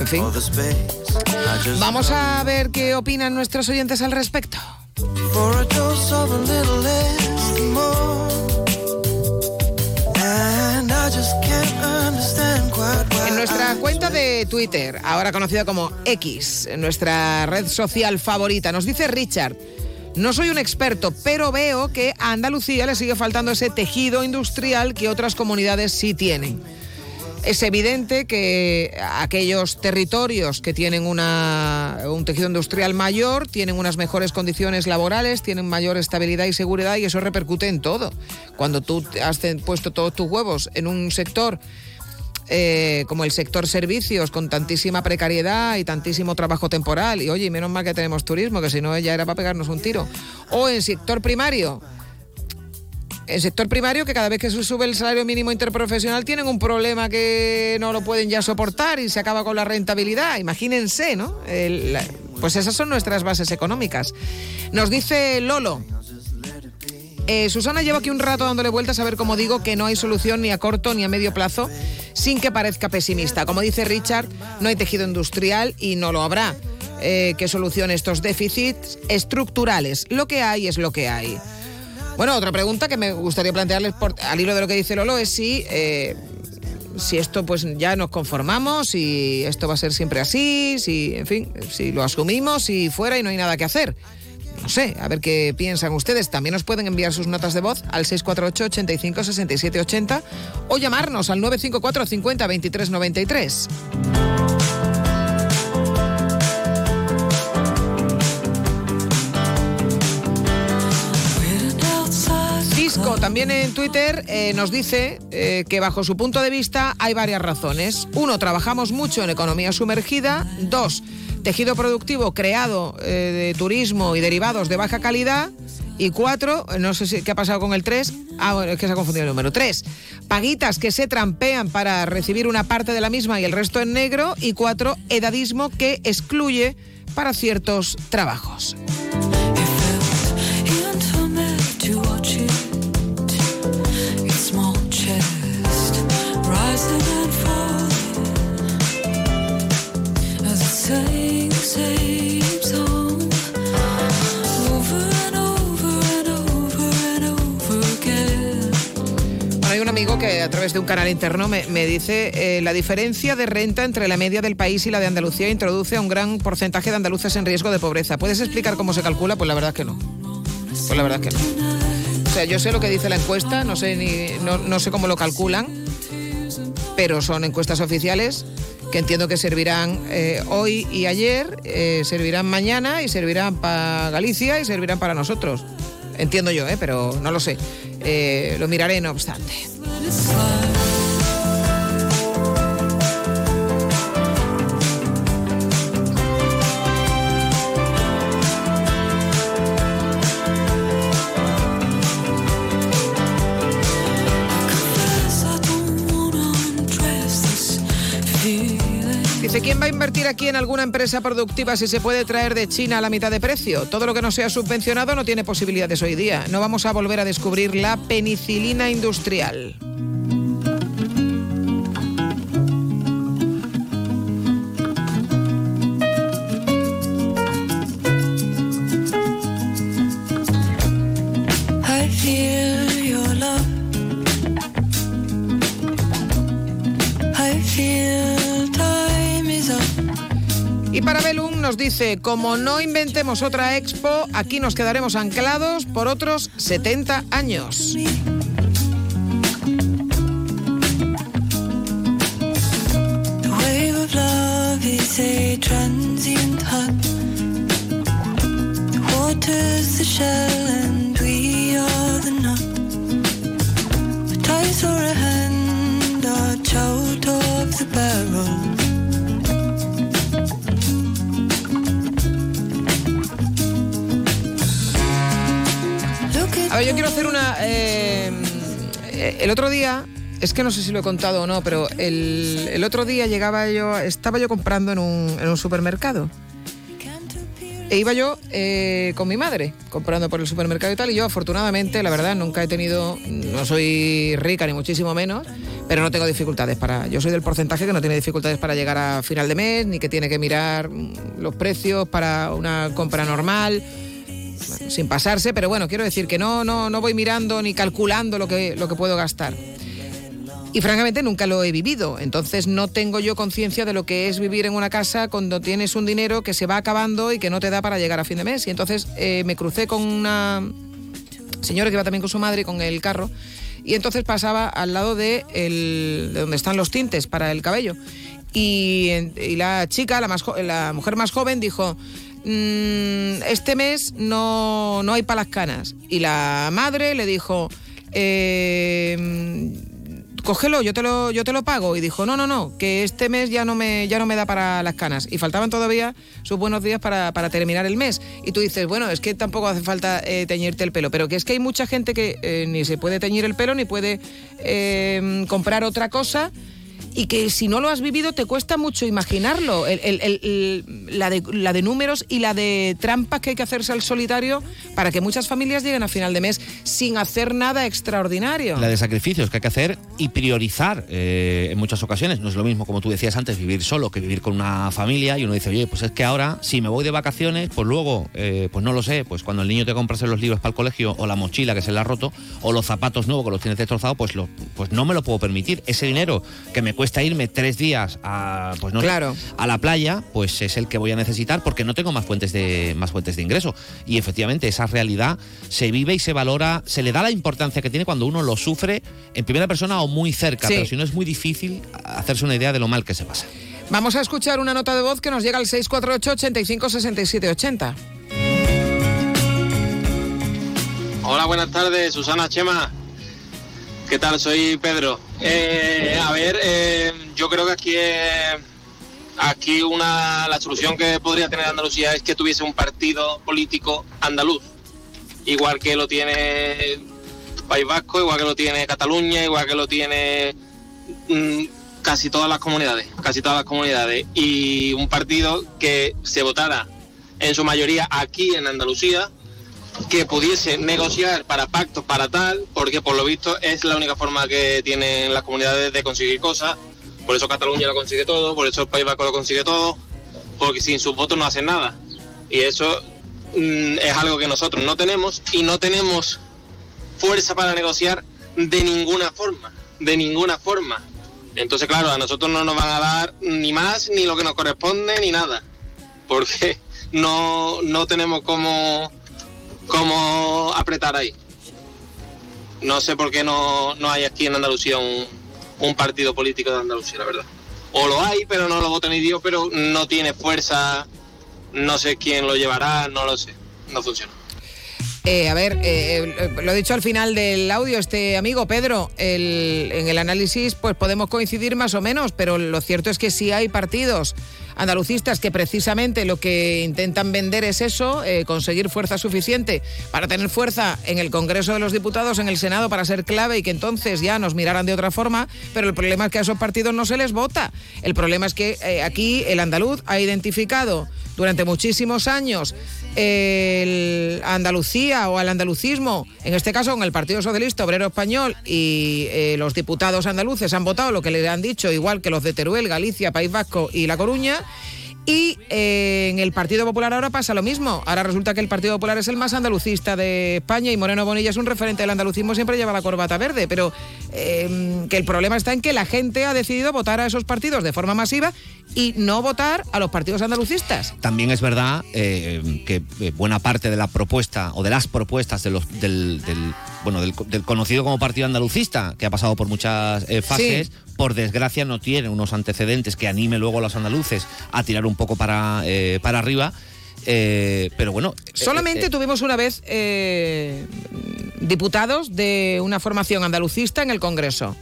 En fin. Vamos a ver qué opinan nuestros oyentes al respecto. Nuestra cuenta de Twitter, ahora conocida como X, nuestra red social favorita, nos dice Richard, no soy un experto, pero veo que a Andalucía le sigue faltando ese tejido industrial que otras comunidades sí tienen. Es evidente que aquellos territorios que tienen una, un tejido industrial mayor tienen unas mejores condiciones laborales, tienen mayor estabilidad y seguridad y eso repercute en todo. Cuando tú has puesto todos tus huevos en un sector eh, como el sector servicios, con tantísima precariedad y tantísimo trabajo temporal. Y oye, menos mal que tenemos turismo, que si no ya era para pegarnos un tiro. O en sector primario. En sector primario, que cada vez que se sube el salario mínimo interprofesional tienen un problema que no lo pueden ya soportar y se acaba con la rentabilidad. Imagínense, ¿no? El- pues esas son nuestras bases económicas. Nos dice Lolo. Eh, Susana lleva aquí un rato dándole vueltas a ver cómo digo que no hay solución ni a corto ni a medio plazo sin que parezca pesimista. Como dice Richard, no hay tejido industrial y no lo habrá. Eh, que solucione estos déficits estructurales. Lo que hay es lo que hay. Bueno, otra pregunta que me gustaría plantearles por- al hilo de lo que dice Lolo es si, eh, si esto pues ya nos conformamos, si esto va a ser siempre así, si, en fin, si lo asumimos y fuera y no hay nada que hacer. No sé, a ver qué piensan ustedes. También nos pueden enviar sus notas de voz al 648 85 67 80 o llamarnos al 954 50 23 93. Cisco también en Twitter eh, nos dice eh, que bajo su punto de vista hay varias razones. Uno, trabajamos mucho en economía sumergida. Dos, tejido productivo creado eh, de turismo y derivados de baja calidad. Y cuatro, no sé si, qué ha pasado con el tres. Ah, bueno, es que se ha confundido el número. Tres, paguitas que se trampean para recibir una parte de la misma y el resto en negro. Y cuatro, edadismo que excluye para ciertos trabajos. Amigo que a través de un canal interno me, dice eh, la diferencia de renta entre la media del país y la de Andalucía introduce a un gran porcentaje de andaluces en riesgo de pobreza. ¿Puedes explicar cómo se calcula? Pues la verdad que no. Pues la verdad que no. O sea, yo sé lo que dice la encuesta, no sé ni no sé cómo lo calculan, pero son encuestas oficiales que entiendo que servirán eh, hoy y ayer, eh, servirán mañana y servirán para Galicia y servirán para nosotros. Entiendo yo, ¿eh? pero no lo sé. Eh, lo miraré no obstante. ¿Quién va a invertir aquí en alguna empresa productiva si se puede traer de China a la mitad de precio? Todo lo que no sea subvencionado no tiene posibilidades hoy día. No vamos a volver a descubrir la penicilina industrial. Y para Belum nos dice, como no inventemos otra expo, aquí nos quedaremos anclados por otros 70 años. Yo quiero hacer una... eh, eh, el otro día, es que no sé si lo he contado o no, pero el, otro día llegaba yo, estaba yo comprando en un, en un supermercado. E iba yo eh, con mi madre comprando por el supermercado y tal, y yo afortunadamente, la verdad, nunca he tenido, no soy rica ni muchísimo menos, pero no tengo dificultades para, yo soy del porcentaje que no tiene dificultades para llegar a final de mes, ni que tiene que mirar mm, los precios para una compra normal, sin pasarse, pero bueno, quiero decir que no, no, no voy mirando ni calculando lo que, lo que puedo gastar. Y francamente nunca lo he vivido, entonces no tengo yo conciencia de lo que es vivir en una casa cuando tienes un dinero que se va acabando y que no te da para llegar a fin de mes. Y entonces eh, me crucé con una señora que iba también con su madre con el carro y entonces pasaba al lado de, el- de donde están los tintes para el cabello. Y, y la chica, la, más la mujer más joven, dijo, "Mm, este mes no, no hay para las canas. Y la madre le dijo, "Eh, cógelo, yo te lo, yo te lo pago. Y dijo, no, no, no, que este mes ya no me, ya no me da para las canas. Y faltaban todavía sus buenos días para, para terminar el mes. Y tú dices, bueno, es que tampoco hace falta eh, teñirte el pelo, pero que es que hay mucha gente que eh, ni se puede teñir el pelo, ni puede eh, comprar otra cosa. Y que si no lo has vivido te cuesta mucho imaginarlo. El- la, de, la de números y la de trampas que hay que hacerse al solitario para que muchas familias lleguen a final de mes sin hacer nada extraordinario. La de sacrificios que hay que hacer y priorizar eh, en muchas ocasiones. No es lo mismo, como tú decías antes, vivir solo que vivir con una familia. Y uno dice, oye, pues es que ahora, si me voy de vacaciones, pues luego, eh, pues no lo sé, pues cuando el niño te compras los libros para el colegio, o la mochila que se le ha roto, o los zapatos nuevos que los tienes destrozados, pues, lo, pues no me lo puedo permitir. Ese dinero que me cuesta irme tres días a, pues no sé, Claro. a la playa, pues es el que voy a necesitar porque no tengo más fuentes de más fuentes de ingreso. Y efectivamente esa realidad se vive y se valora, se le da la importancia que tiene cuando uno lo sufre en primera persona o muy cerca, Sí. pero si no es muy difícil hacerse una idea de lo mal que se pasa. Vamos a escuchar una nota de voz que nos llega al 648 85 67 80. Hola, buenas tardes, Susana Chema. ¿Qué tal? Soy Pedro. Eh, a ver, eh, yo creo que aquí, eh, aquí una, la solución que podría tener Andalucía es que tuviese un partido político andaluz, igual que lo tiene País Vasco, igual que lo tiene Cataluña, igual que lo tiene mm, casi todas las comunidades, casi todas las comunidades, y un partido que se votara en su mayoría aquí en Andalucía, que pudiese negociar para pactos para tal, porque por lo visto es la única forma que tienen las comunidades de conseguir cosas. Por eso Cataluña lo consigue todo, por eso el País Vasco lo consigue todo, porque sin sus votos no hacen nada. Y eso mm, es algo que nosotros no tenemos y no tenemos fuerza para negociar de ninguna forma. de ninguna forma. Entonces, claro, a nosotros no nos van a dar ni más, ni lo que nos corresponde, ni nada. Porque *laughs* no, no tenemos cómo, cómo apretar ahí. No sé por qué no, no hay aquí en Andalucía un, un partido político de Andalucía, la verdad. O lo hay, pero no lo vota ni Dios, pero no tiene fuerza, no sé quién lo llevará, no lo sé, no funciona. Eh, a ver, eh, eh, lo he dicho al final del audio, este amigo Pedro, el- en el análisis pues podemos coincidir más o menos, pero lo cierto es que sí hay partidos andalucistas que precisamente lo que intentan vender es eso, eh, conseguir fuerza suficiente para tener fuerza en el Congreso de los Diputados, en el Senado, para ser clave y que entonces ya nos miraran de otra forma, pero el problema es que a esos partidos no se les vota. El problema es que eh, aquí el andaluz ha identificado durante muchísimos años el Andalucía o al andalucismo, en este caso con el Partido Socialista Obrero Español y eh, los diputados andaluces han votado lo que le han dicho, igual que los de Teruel, Galicia, País Vasco y La Coruña. Y eh, en el Partido Popular ahora pasa lo mismo. Ahora resulta que el Partido Popular es el más andalucista de España y Moreno Bonilla es un referente del andalucismo, siempre lleva la corbata verde. Pero eh, que el problema está en que la gente ha decidido votar a esos partidos de forma masiva y no votar a los partidos andalucistas. También es verdad eh, que eh, buena parte de la propuesta o de las propuestas de los, del, bueno, del, del conocido como Partido Andalucista, que ha pasado por muchas eh, fases, Sí. por desgracia no tiene unos antecedentes que anime luego a los andaluces a tirar un poco para, eh, para arriba. Eh, pero bueno. eh, Solamente tuvimos una vez diputados de una formación andalucista en el Congreso,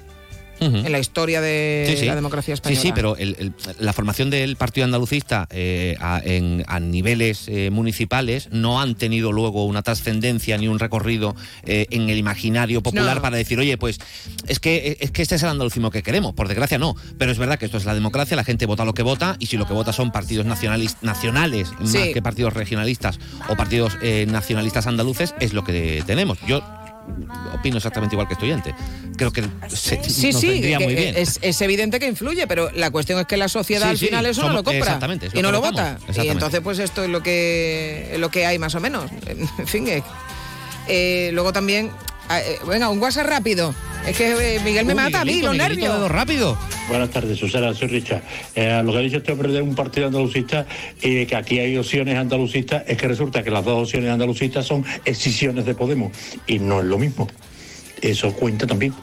en la historia de Sí, sí. la democracia Sí, española. sí, pero el- el- la formación del Partido Andalucista eh, a, en- a niveles eh, municipales no han tenido luego una trascendencia ni un recorrido eh, en el imaginario popular No. para decir, oye, pues es que, es que este es el andalucismo que queremos. Por desgracia, no. Pero es verdad que esto es la democracia, la gente vota lo que vota y si lo que vota son partidos nacionales Sí. más que partidos regionalistas o partidos eh, nacionalistas andaluces, es lo que tenemos. Yo opino exactamente igual que estudiante. Creo que se, Sí, nos sí, vendría que muy bien. Es, es evidente que influye, pero la cuestión es que la sociedad Sí, al final eso no lo compra exactamente, es lo y no lo vota. Y entonces pues esto es lo que lo que hay más o menos. En fin, eh, luego también venga, un WhatsApp rápido. Es que eh, Miguel me Uy, mata a mí Miguelito, los nervios. rápido. Buenas tardes, Susana, soy Richard. Eh, lo que ha dicho hombre de un partido andalucista y de que aquí hay opciones andalucistas, es que resulta que las dos opciones andalucistas son escisiones de Podemos y no es lo mismo. Eso cuenta también.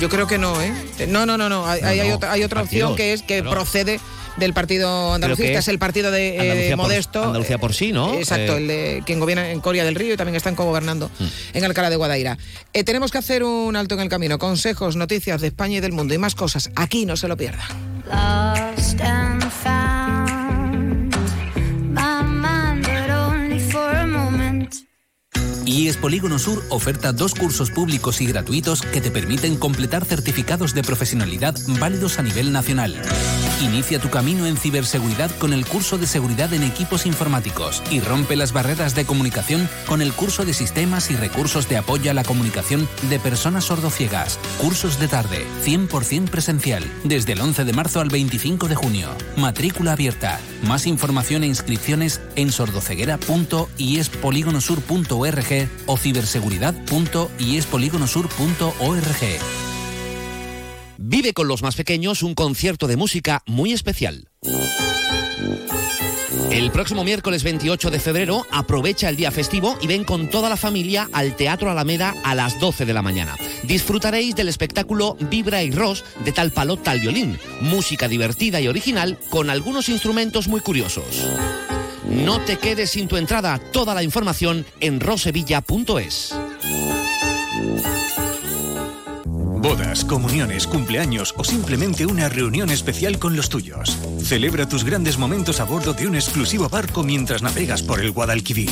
Yo creo que no, ¿eh? No, no, no, no. Hay, hay- hay no, otra, hay otra opción partidos, que es que claro. procede del partido andalucista, es, el partido de eh, Andalucía por- Modesto. Andalucía por sí, ¿no? Exacto, Eh, el de quien gobierna en Coria del Río y también están cogobernando Mm. en Alcalá de Guadaira. Eh, tenemos que hacer un alto en el camino. Consejos, noticias de España y del mundo y más cosas. Aquí no se lo pierda. IES Polígono Sur oferta dos cursos públicos y gratuitos que te permiten completar certificados de profesionalidad válidos a nivel nacional. Inicia tu camino en ciberseguridad con el curso de seguridad en equipos informáticos y rompe las barreras de comunicación con el curso de sistemas y recursos de apoyo a la comunicación de personas sordociegas. Cursos de tarde, 100% presencial, desde el 11 de marzo al 25 de junio. Matrícula abierta. Más información e inscripciones en o ciberseguridad.iespoligonosur.org. Vive con los más pequeños un concierto de música muy especial. El próximo miércoles 28 de febrero aprovecha el día festivo y ven con toda la familia al Teatro Alameda a las 12 de la mañana. Disfrutaréis del espectáculo Vibra y Ros de tal palo tal violín, música divertida y original con algunos instrumentos muy curiosos. No te quedes sin tu entrada, toda la información en rosevilla.es. Bodas, comuniones, cumpleaños o simplemente una reunión especial con los tuyos. Celebra tus grandes momentos a bordo de un exclusivo barco mientras navegas por el Guadalquivir.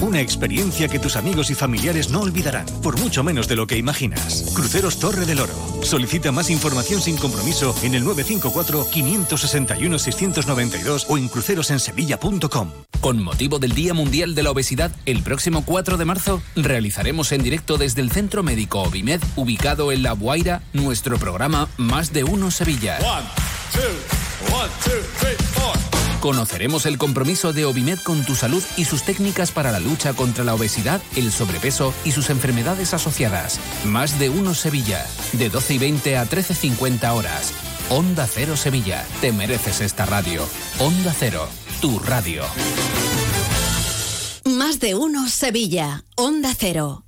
Una experiencia que tus amigos y familiares no olvidarán, por mucho menos de lo que imaginas. Cruceros Torre del Oro. Solicita más información sin compromiso en el 954-561-692 o en crucerosensevilla.com. Con motivo del Día Mundial de la Obesidad, el próximo 4 de marzo realizaremos en directo desde el Centro Médico Obimed, ubicado en La Guaira, nuestro programa Más de Uno Sevilla. One, two, one, two, three, four. Conoceremos el compromiso de Obimed con tu salud y sus técnicas para la lucha contra la obesidad, el sobrepeso y sus enfermedades asociadas. Más de uno Sevilla, de 12 y 20 a 13.50 horas. Onda Cero Sevilla, te mereces esta radio. Onda Cero, tu radio. Más de uno Sevilla. Onda Cero.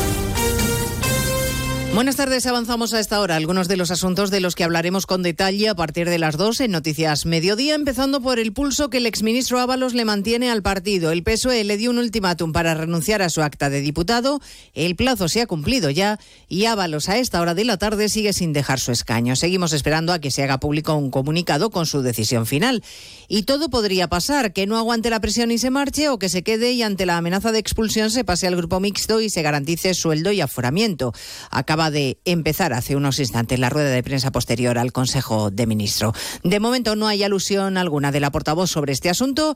Buenas tardes, avanzamos a esta hora. Algunos de los asuntos de los que hablaremos con detalle a partir de las 2 en Noticias Mediodía, empezando por el pulso que el exministro Ábalos le mantiene al partido. El PSOE le dio un ultimátum para renunciar a su acta de diputado. El plazo se ha cumplido ya y Ábalos a esta hora de la tarde sigue sin dejar su escaño. Seguimos esperando a que se haga público un comunicado con su decisión final. Y todo podría pasar, que no aguante la presión y se marche o que se quede y ante la amenaza de expulsión se pase al grupo mixto y se garantice sueldo y aforamiento. Acaba de empezar hace unos instantes la rueda de prensa posterior al Consejo de Ministros. De momento no hay alusión alguna de la portavoz sobre este asunto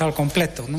al completo. ¿no?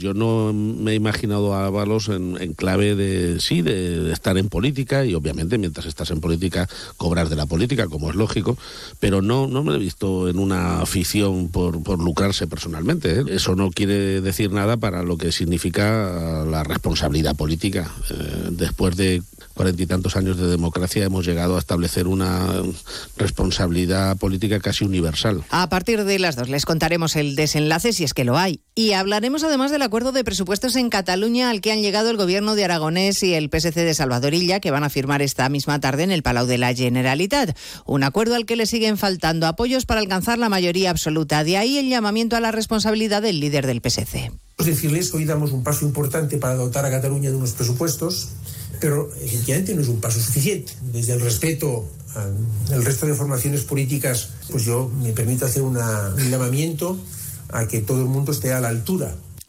Yo no me he imaginado a Ábalos en, clave de, sí, de, estar en política y obviamente mientras estás en política cobrar de la política, como es lógico, pero no, no me he visto en una afición por, por lucrarse personalmente. ¿eh? Eso no quiere decir nada para lo que significa la responsabilidad política. Eh, después de cuarenta y tantos años de democracia hemos llegado a establecer una responsabilidad política casi universal. A partir de las dos les contaremos el desenlace si es que lo hay. Y hablaremos además de la acuerdo de presupuestos en Cataluña al que han llegado el gobierno de Aragonés y el PSC de Salvador Illa, que van a firmar esta misma tarde en el Palau de la Generalitat. Un acuerdo al que le siguen faltando apoyos para alcanzar la mayoría absoluta. De ahí el llamamiento a la responsabilidad del líder del PSC. Decirles que hoy damos un paso importante para dotar a Cataluña de unos presupuestos, pero efectivamente no es un paso suficiente. Desde el respeto al resto de formaciones políticas, pues yo me permito hacer un llamamiento a que todo el mundo esté a la altura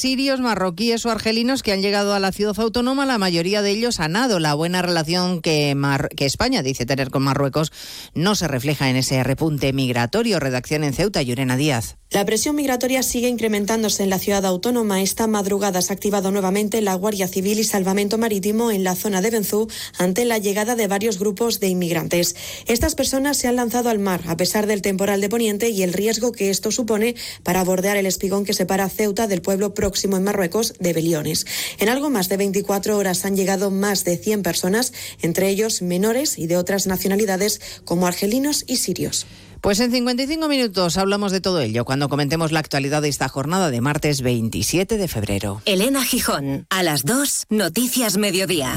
sirios, marroquíes o argelinos que han llegado a la ciudad autónoma, la mayoría de ellos a nado. La buena relación que, Mar- que España dice tener con Marruecos no se refleja en ese repunte migratorio. Redacción en Ceuta, Yurena Díaz. La presión migratoria sigue incrementándose en la ciudad autónoma. Esta madrugada se ha activado nuevamente la Guardia Civil y Salvamento Marítimo en la zona de Benzú ante la llegada de varios grupos de inmigrantes. Estas personas se han lanzado al mar a pesar del temporal de Poniente y el riesgo que esto supone para bordear el espigón que separa Ceuta del pueblo próximo en Marruecos de Beliones. En algo más de 24 horas han llegado más de 100 personas, entre ellos menores y de otras nacionalidades como argelinos y sirios. Pues en 55 minutos hablamos de todo ello cuando comentemos la actualidad de esta jornada de martes 27 de febrero. Elena Gijón, a las 2, Noticias Mediodía.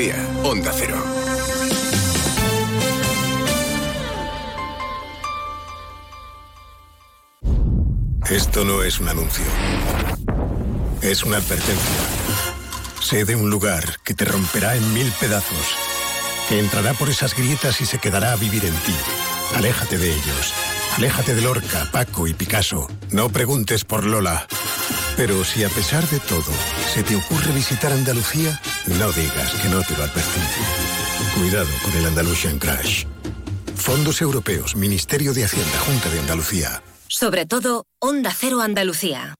Andalucía, Onda Cero. Esto no es un anuncio. Es una advertencia. Sé de un lugar que te romperá en mil pedazos, que entrará por esas grietas y se quedará a vivir en ti. Aléjate de ellos. Aléjate de Lorca, Paco y Picasso. No preguntes por Lola. Pero si a pesar de todo se te ocurre visitar Andalucía, no digas que no te lo advertí. Cuidado con el Andalusian Crash. Fondos Europeos, Ministerio de Hacienda, Junta de Andalucía. Sobre todo, Onda Cero Andalucía.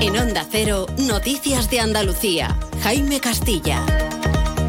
En Onda Cero, Noticias de Andalucía. Jaime Castilla.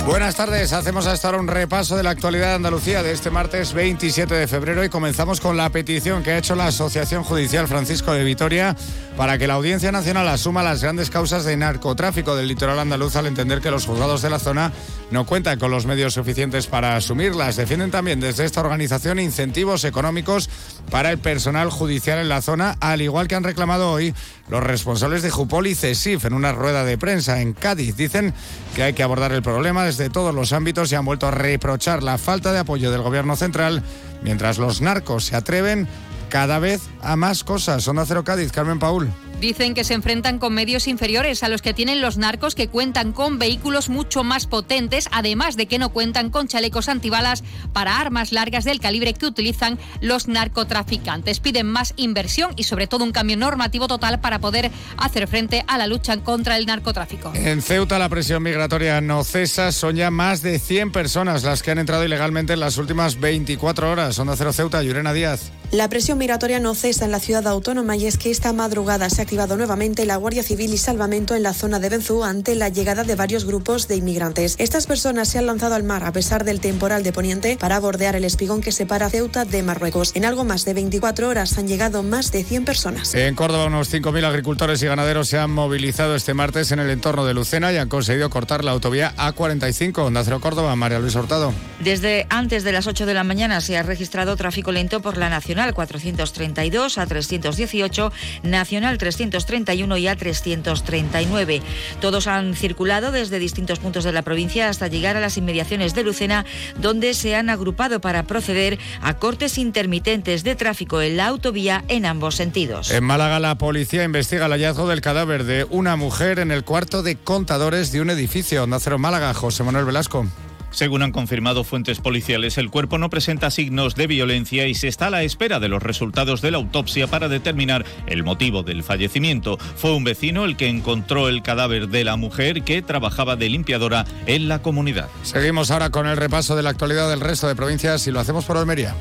Buenas tardes, hacemos hasta ahora un repaso de la actualidad de Andalucía de este martes 27 de febrero y comenzamos con la petición que ha hecho la Asociación Judicial Francisco de Vitoria para que la Audiencia Nacional asuma las grandes causas de narcotráfico del litoral andaluz al entender que los juzgados de la zona no cuentan con los medios suficientes para asumirlas. Defienden también desde esta organización incentivos económicos para el personal judicial en la zona, al igual que han reclamado hoy los responsables de Jupol y CESIF en una rueda de prensa en Cádiz. Dicen que hay que abordar el problema desde todos los ámbitos y han vuelto a reprochar la falta de apoyo del gobierno central mientras los narcos se atreven cada vez a más cosas. Onda Cero Cádiz, Carmen Paul. Dicen que se enfrentan con medios inferiores a los que tienen los narcos que cuentan con vehículos mucho más potentes, además de que no cuentan con chalecos antibalas para armas largas del calibre que utilizan los narcotraficantes. Piden más inversión y sobre todo un cambio normativo total para poder hacer frente a la lucha contra el narcotráfico. En Ceuta la presión migratoria no cesa, son ya más de 100 personas las que han entrado ilegalmente en las últimas 24 horas. Onda Cero Ceuta, Llurena Díaz. La presión migratoria no cesa en la ciudad autónoma y es que esta madrugada se ha activado nuevamente la Guardia Civil y Salvamento en la zona de Benzú ante la llegada de varios grupos de inmigrantes. Estas personas se han lanzado al mar a pesar del temporal de Poniente para bordear el espigón que separa Ceuta de Marruecos. En algo más de 24 horas han llegado más de 100 personas. En Córdoba, unos 5.000 agricultores y ganaderos se han movilizado este martes en el entorno de Lucena y han conseguido cortar la autovía A45. Onda Cero Córdoba, María Luis Hurtado. Desde antes de las 8 de la mañana se ha registrado tráfico lento por la Nacional 432 a 318, Nacional 331 y a 339. Todos han circulado desde distintos puntos de la provincia hasta llegar a las inmediaciones de Lucena, donde se han agrupado para proceder a cortes intermitentes de tráfico en la autovía en ambos sentidos. En Málaga, la policía investiga el hallazgo del cadáver de una mujer en el cuarto de contadores de un edificio. Onda Málaga, José Manuel Velasco. Según han confirmado fuentes policiales, el cuerpo no presenta signos de violencia y se está a la espera de los resultados de la autopsia para determinar el motivo del fallecimiento. Fue un vecino el que encontró el cadáver de la mujer que trabajaba de limpiadora en la comunidad. Seguimos ahora con el repaso de la actualidad del resto de provincias y lo hacemos por Almería.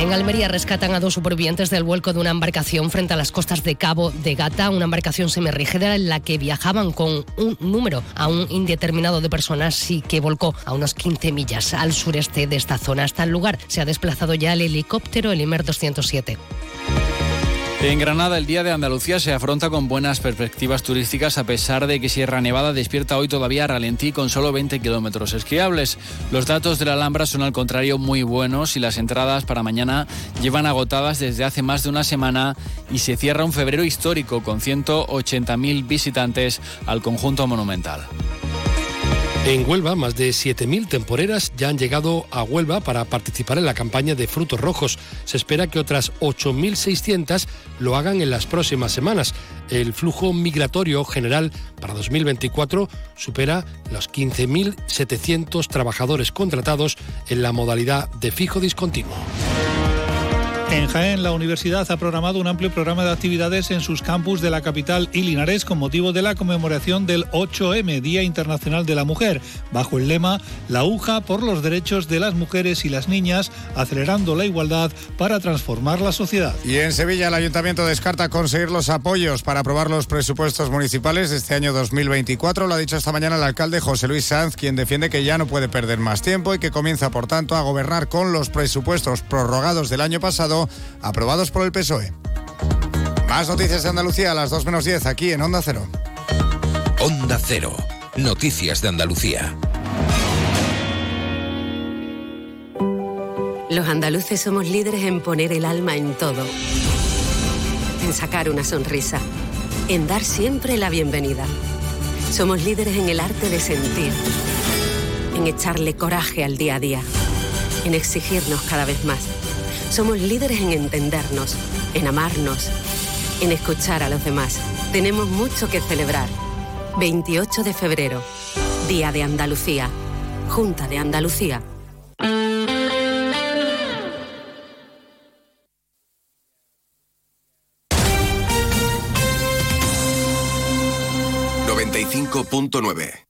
En Almería rescatan a dos supervivientes del vuelco de una embarcación frente a las costas de Cabo de Gata, una embarcación semirrígida en la que viajaban con un número aún indeterminado de personas y que volcó a unos 15 millas al sureste de esta zona. Hasta el lugar se ha desplazado ya el helicóptero, el Imer 207. En Granada, el Día de Andalucía se afronta con buenas perspectivas turísticas a pesar de que Sierra Nevada despierta hoy todavía a ralentí con solo 20 kilómetros esquiables. Los datos de la Alhambra son al contrario muy buenos y las entradas para mañana llevan agotadas desde hace más de una semana y se cierra un febrero histórico con 180.000 visitantes al conjunto monumental. En Huelva, más de 7.000 temporeras ya han llegado a Huelva para participar en la campaña de frutos rojos. Se espera que otras 8.600 lo hagan en las próximas semanas. El flujo migratorio general para 2024 supera los 15.700 trabajadores contratados en la modalidad de fijo discontinuo. En Jaén, la universidad ha programado un amplio programa de actividades en sus campus de la capital y Linares con motivo de la conmemoración del 8M, Día Internacional de la Mujer, bajo el lema La UJA por los derechos de las mujeres y las niñas, acelerando la igualdad para transformar la sociedad. Y en Sevilla el ayuntamiento descarta conseguir los apoyos para aprobar los presupuestos municipales de este año 2024. Lo ha dicho esta mañana el alcalde José Luis Sanz, quien defiende que ya no puede perder más tiempo y que comienza, por tanto, a gobernar con los presupuestos prorrogados del año pasado, aprobados por el PSOE. Más noticias de Andalucía a las 2 menos 10 aquí en Onda Cero. Onda Cero. Noticias de Andalucía. Los andaluces somos líderes en poner el alma en todo. En sacar una sonrisa. En dar siempre la bienvenida. Somos líderes en el arte de sentir. En echarle coraje al día a día. En exigirnos cada vez más. Somos líderes en entendernos, en amarnos, en escuchar a los demás. Tenemos mucho que celebrar. 28 de febrero, Día de Andalucía. Junta de Andalucía. .9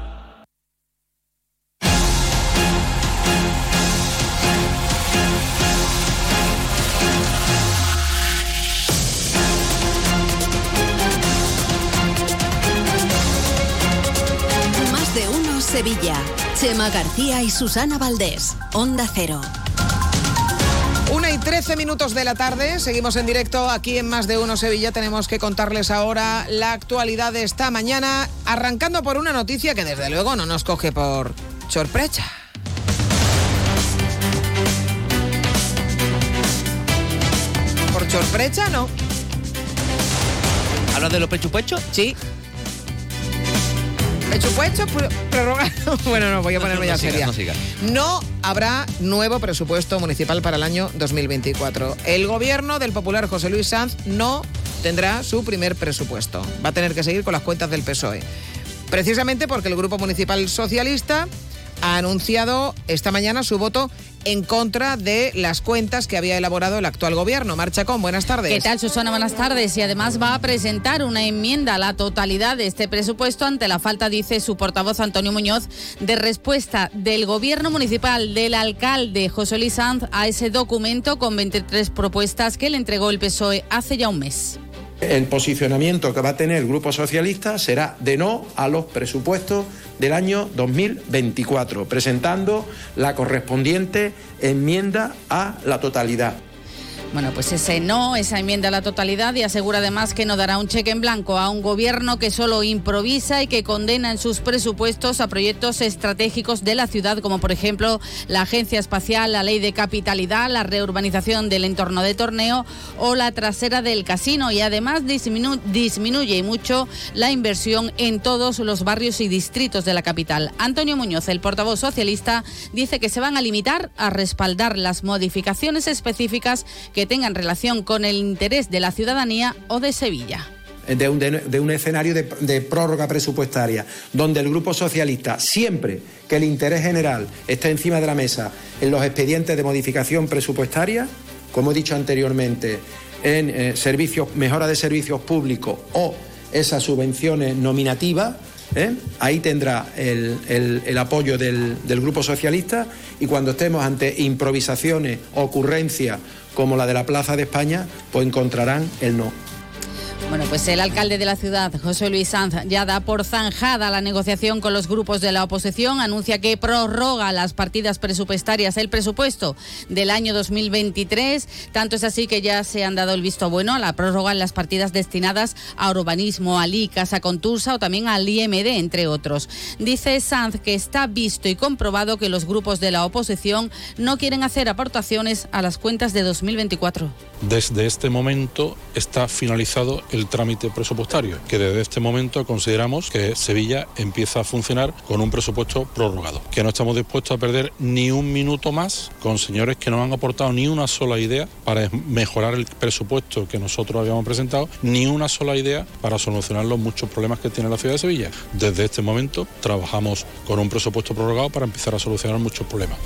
Sevilla. Chema García y Susana Valdés. Onda Cero. Una y 13 minutos de la tarde, seguimos en directo aquí en Más de Uno Sevilla. Tenemos que contarles ahora la actualidad de esta mañana, arrancando por una noticia que desde luego no nos coge por sorpresa. Por sorpresa, no. ¿Hablas de los pechupuechos? Sí. Presupuesto pro- prorrogado. *laughs* Bueno, no, voy a ponerme no, ya seria. no habrá nuevo presupuesto municipal para el año 2024. El gobierno del popular José Luis Sanz no tendrá su primer presupuesto. Va a tener que seguir con las cuentas del PSOE. Precisamente porque el Grupo Municipal Socialista ha anunciado esta mañana su voto en contra de las cuentas que había elaborado el actual gobierno. Marcha con, buenas tardes. ¿Qué tal, Susana? Buenas tardes. Y además va a presentar una enmienda a la totalidad de este presupuesto ante la falta, dice su portavoz Antonio Muñoz, de respuesta del gobierno municipal, del alcalde José Luis Sanz, a ese documento con 23 propuestas que le entregó el PSOE hace ya un mes. El posicionamiento que va a tener el Grupo Socialista será de no a los presupuestos del año 2024, presentando la correspondiente enmienda a la totalidad. Bueno, pues ese no, esa enmienda a la totalidad y asegura además que no dará un cheque en blanco a un gobierno que solo improvisa y que condena en sus presupuestos a proyectos estratégicos de la ciudad, como por ejemplo la Agencia Espacial, la Ley de Capitalidad, la reurbanización del entorno de torneo o la trasera del casino y además disminu disminuye mucho la inversión en todos los barrios y distritos de la capital. Antonio Muñoz, el portavoz socialista, dice que se van a limitar a respaldar las modificaciones específicas que tengan relación con el interés de la ciudadanía o de Sevilla. De un, de, un escenario de, prórroga presupuestaria, donde el Grupo Socialista, siempre que el interés general esté encima de la mesa en los expedientes de modificación presupuestaria, como he dicho anteriormente, en eh, servicios, mejora de servicios públicos o esas subvenciones nominativas, ¿Eh? Ahí tendrá el, el, el apoyo del, del, Grupo Socialista y cuando estemos ante improvisaciones, ocurrencias como la de la Plaza de España, pues encontrarán el no. Bueno, pues el alcalde de la ciudad, José Luis Sanz, ya da por zanjada la negociación con los grupos de la oposición. Anuncia que prorroga las partidas presupuestarias, el presupuesto del año 2023. Tanto es así que ya se han dado el visto bueno a la prórroga en las partidas destinadas a urbanismo, al ICAS, a Contursa o también al IMD, entre otros. Dice Sanz que está visto y comprobado que los grupos de la oposición no quieren hacer aportaciones a las cuentas de 2024. Desde este momento está finalizado el trámite presupuestario, que desde este momento consideramos que Sevilla empieza a funcionar con un presupuesto prorrogado, que no estamos dispuestos a perder ni un minuto más con señores que no han aportado ni una sola idea para mejorar el presupuesto que nosotros habíamos presentado, ni una sola idea para solucionar los muchos problemas que tiene la ciudad de Sevilla. Desde este momento trabajamos con un presupuesto prorrogado para empezar a solucionar muchos problemas.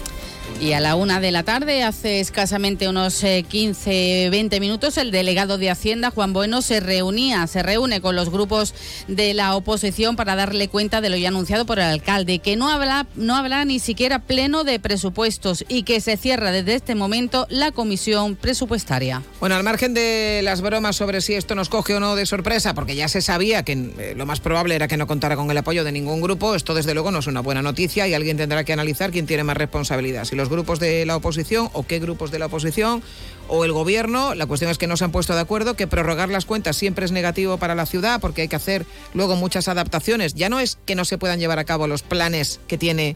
Y a la una de la tarde, hace escasamente unos 15, 20 minutos, el delegado de Hacienda, Juan Bueno, se reunía, se reúne con los grupos de la oposición para darle cuenta de lo ya anunciado por el alcalde, que no habla, no habla ni siquiera pleno de presupuestos y que se cierra desde este momento la comisión presupuestaria. Bueno, al margen de las bromas sobre si esto nos coge o no de sorpresa, porque ya se sabía que eh, lo más probable era que no contara con el apoyo de ningún grupo, esto desde luego no es una buena noticia y alguien tendrá que analizar quién tiene más responsabilidad. Grupos de la oposición o qué grupos de la oposición o el gobierno. La cuestión es que no se han puesto de acuerdo, que prorrogar las cuentas siempre es negativo para la ciudad porque hay que hacer luego muchas adaptaciones. Ya no es que no se puedan llevar a cabo los planes que tiene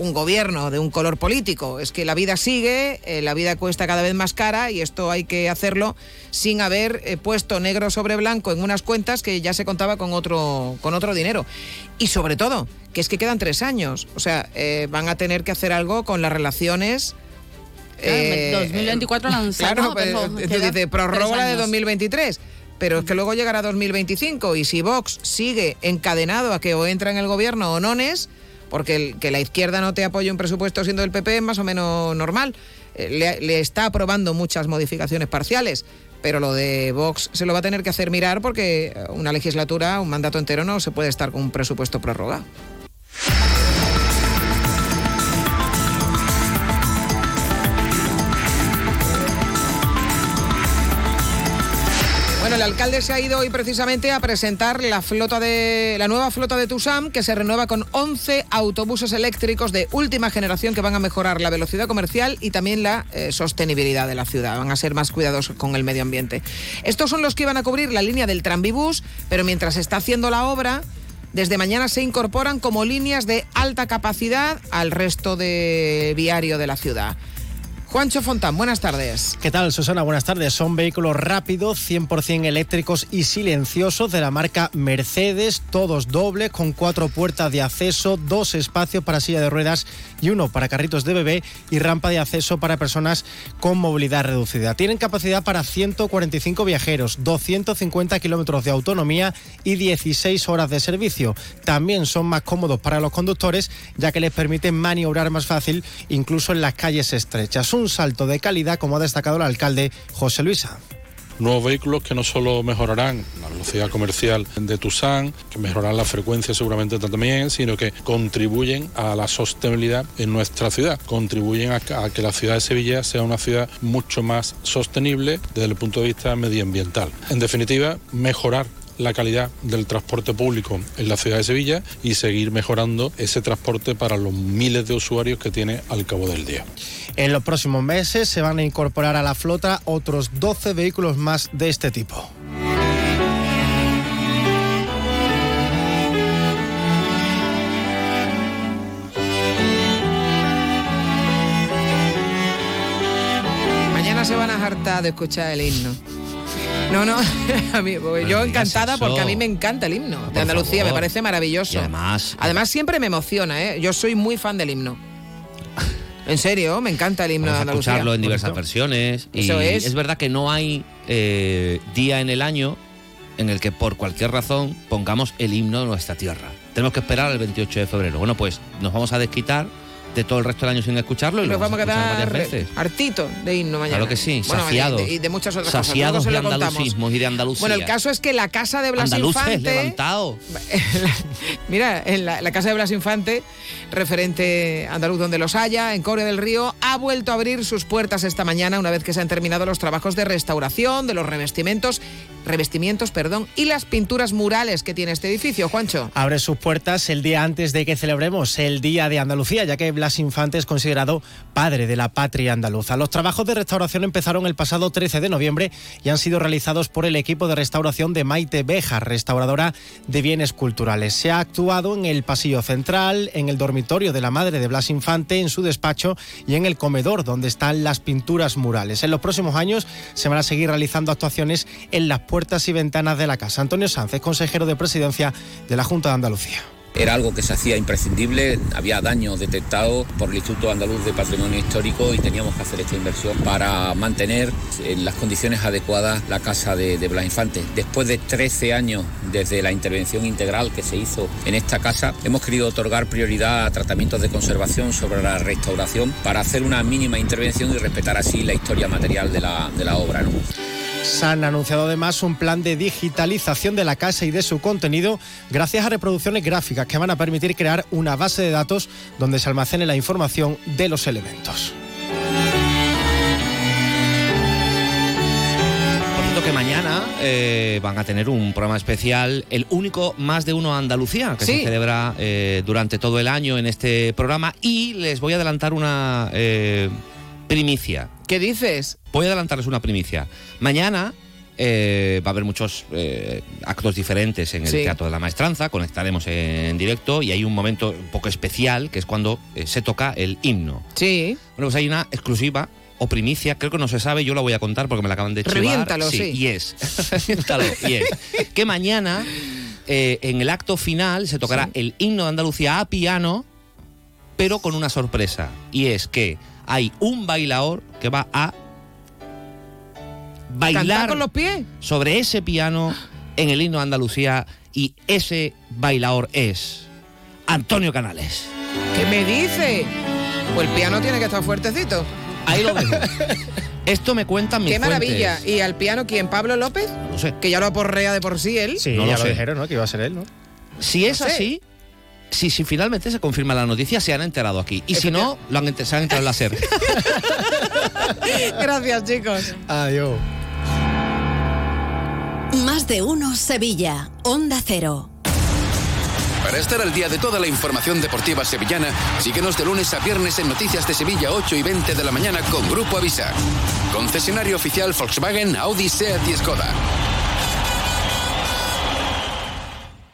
un gobierno de un color político. Es que la vida sigue, eh, la vida cuesta cada vez más cara y esto hay que hacerlo sin haber eh, puesto negro sobre blanco en unas cuentas que ya se contaba con otro, con otro dinero. Y sobre todo, que es que quedan tres años. O sea, eh, van a tener que hacer algo con las relaciones. Eh, 2024 *laughs* lanzado, claro, pero, dice, prorroga la de 2023 pero es que luego llegará 2025 y si Vox sigue encadenado a que o entra en el gobierno o no es, porque que la izquierda no te apoye un presupuesto siendo el PP es más o menos normal. Eh, le, le, está aprobando muchas modificaciones parciales, pero lo de Vox se lo va a tener que hacer mirar porque una legislatura, un mandato entero no se puede estar con un presupuesto prorrogado. El alcalde se ha ido hoy precisamente a presentar la flota de la nueva flota de Tusam que se renueva con 11 autobuses eléctricos de última generación que van a mejorar la velocidad comercial y también la eh, sostenibilidad de la ciudad. Van a ser más cuidadosos con el medio ambiente. Estos son los que iban a cubrir la línea del tranvibús, pero mientras está haciendo la obra, desde mañana se incorporan como líneas de alta capacidad al resto de viario de la ciudad. Juancho Fontán, buenas tardes. ¿Qué tal, Susana? Buenas tardes. Son vehículos rápidos, 100% eléctricos y silenciosos de la marca Mercedes, todos dobles, con cuatro puertas de acceso, dos espacios para silla de ruedas y uno para carritos de bebé y rampa de acceso para personas con movilidad reducida. Tienen capacidad para 145 viajeros, 250 kilómetros de autonomía y 16 horas de servicio. También son más cómodos para los conductores ya que les permiten maniobrar más fácil incluso en las calles estrechas. Un salto de calidad como ha destacado el alcalde José Luisa nuevos vehículos que no solo mejorarán la velocidad comercial de Tucson, que mejorarán la frecuencia seguramente también, sino que contribuyen a la sostenibilidad en nuestra ciudad, contribuyen a, que la ciudad de Sevilla sea una ciudad mucho más sostenible desde el punto de vista medioambiental. En definitiva, mejorar la calidad del transporte público en la ciudad de Sevilla y seguir mejorando ese transporte para los miles de usuarios que tiene al cabo del día. En los próximos meses se van a incorporar a la flota otros 12 vehículos más de este tipo. Mañana se van a hartar de escuchar el himno. No, no, *laughs* a mí, yo encantada porque a mí me encanta el himno de Andalucía, me parece maravilloso. además, además siempre me emociona, ¿eh? Yo soy muy fan del himno. En serio, me encanta el himno de Andalucía. escucharlo en diversas versiones. Y es. es verdad que no hay eh, día en el año en el que por cualquier razón pongamos el himno de nuestra tierra. Tenemos que esperar el 28 de febrero. Bueno, pues nos vamos a desquitar de todo el resto del año sin escucharlo y lo vamos a quedar hartito de himno mañana. Claro que sí, saciados. Y de, muchas otras saciados cosas. de andalucismos y de Andalucía. Bueno, el caso es que la casa de Blas Infante... levantado. *laughs* mira, en la, casa de Blas Infante, referente andaluz donde los haya, en Cobre del Río, ha vuelto a abrir sus puertas esta mañana una vez que se han terminado los trabajos de restauración, de los revestimientos revestimientos, perdón, y las pinturas murales que tiene este edificio, Juancho. Abre sus puertas el día antes de que celebremos el Día de Andalucía, ya que Blas Infante es considerado padre de la patria andaluza. Los trabajos de restauración empezaron el pasado 13 de noviembre y han sido realizados por el equipo de restauración de Maite Beja, restauradora de bienes culturales. Se ha actuado en el pasillo central, en el dormitorio de la madre de Blas Infante, en su despacho y en el comedor donde están las pinturas murales. En los próximos años se van a seguir realizando actuaciones en las puertas y ventanas de la casa. Antonio Sánchez, consejero de presidencia de la Junta de Andalucía. Era algo que se hacía imprescindible, había daño detectado por el Instituto Andaluz de Patrimonio Histórico y teníamos que hacer esta inversión para mantener en las condiciones adecuadas la casa de, Blas Infante. Después de 13 años desde la intervención integral que se hizo en esta casa, hemos querido otorgar prioridad a tratamientos de conservación sobre la restauración para hacer una mínima intervención y respetar así la historia material de la, obra. Se han anunciado además un plan de digitalización de la casa y de su contenido gracias a reproducciones gráficas que van a permitir crear una base de datos donde se almacene la información de los elementos. que mañana eh, van a tener un programa especial, el único más de uno Andalucía, que se celebra eh, durante todo el año en este programa. Y les voy a adelantar una eh, primicia. ¿Qué dices? Voy a adelantarles una primicia. Mañana eh, va a haber muchos eh, actos diferentes en el Teatro de la Maestranza, conectaremos en directo y hay un momento un poco especial que es cuando eh, se toca el himno. Sí. Bueno, pues hay una exclusiva o primicia, creo que no se sabe, yo la voy a contar porque me la acaban de chivar. Reviéntalo, sí. Y es, *laughs* reviéntalo, y es que mañana en el acto final se tocará el himno de Andalucía a piano, pero con una sorpresa, y es que hay un bailador que va a bailar con los pies sobre ese piano en el himno de Andalucía y ese bailador es Antonio Canales. ¿Qué me dice? Pues el piano tiene que estar fuertecito. Ahí lo dejo. *laughs* Esto me cuentan mis Qué maravilla. ¿Y al piano quién? ¿Pablo López? No sé. Que ya lo aporrea de por sí él. Sí, no ya lo lo sé. dijeron, ¿no? Que iba a ser él, ¿no? Si es así, si, si finalmente se confirma la noticia, se han enterado aquí. Y si no, lo han, se han enterado en la SER. *laughs* Gracias, chicos. Adiós. Más de uno Sevilla. Onda Cero. Para estar al día de toda la información deportiva sevillana, síguenos de lunes a viernes en Noticias de Sevilla 8 y 20 de la mañana con Grupo Avisa. Concesionario oficial Volkswagen, Audi, Seat y Skoda.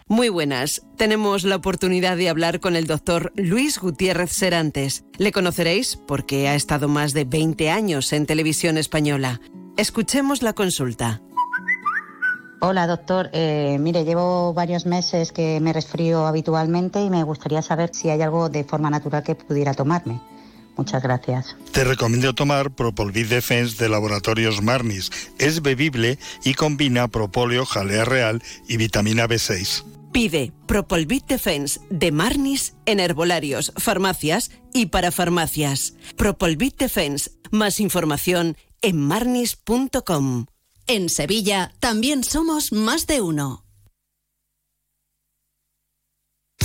Muy buenas. Tenemos la oportunidad de hablar con el doctor Luis Gutiérrez Serantes. Le conoceréis porque ha estado más de 20 años en televisión española. Escuchemos la consulta. Hola, doctor. Eh, mire, llevo varios meses que me resfrío habitualmente y me gustaría saber si hay algo de forma natural que pudiera tomarme. Muchas gracias. Te recomiendo tomar Propolvid Defense de Laboratorios Marnis. Es bebible y combina propóleo, jalea real y vitamina B6. Pide Propolvid Defense de Marnis en herbolarios, farmacias y para farmacias. Propolvid Defense. Más información en marnis.com. En Sevilla también somos más de uno.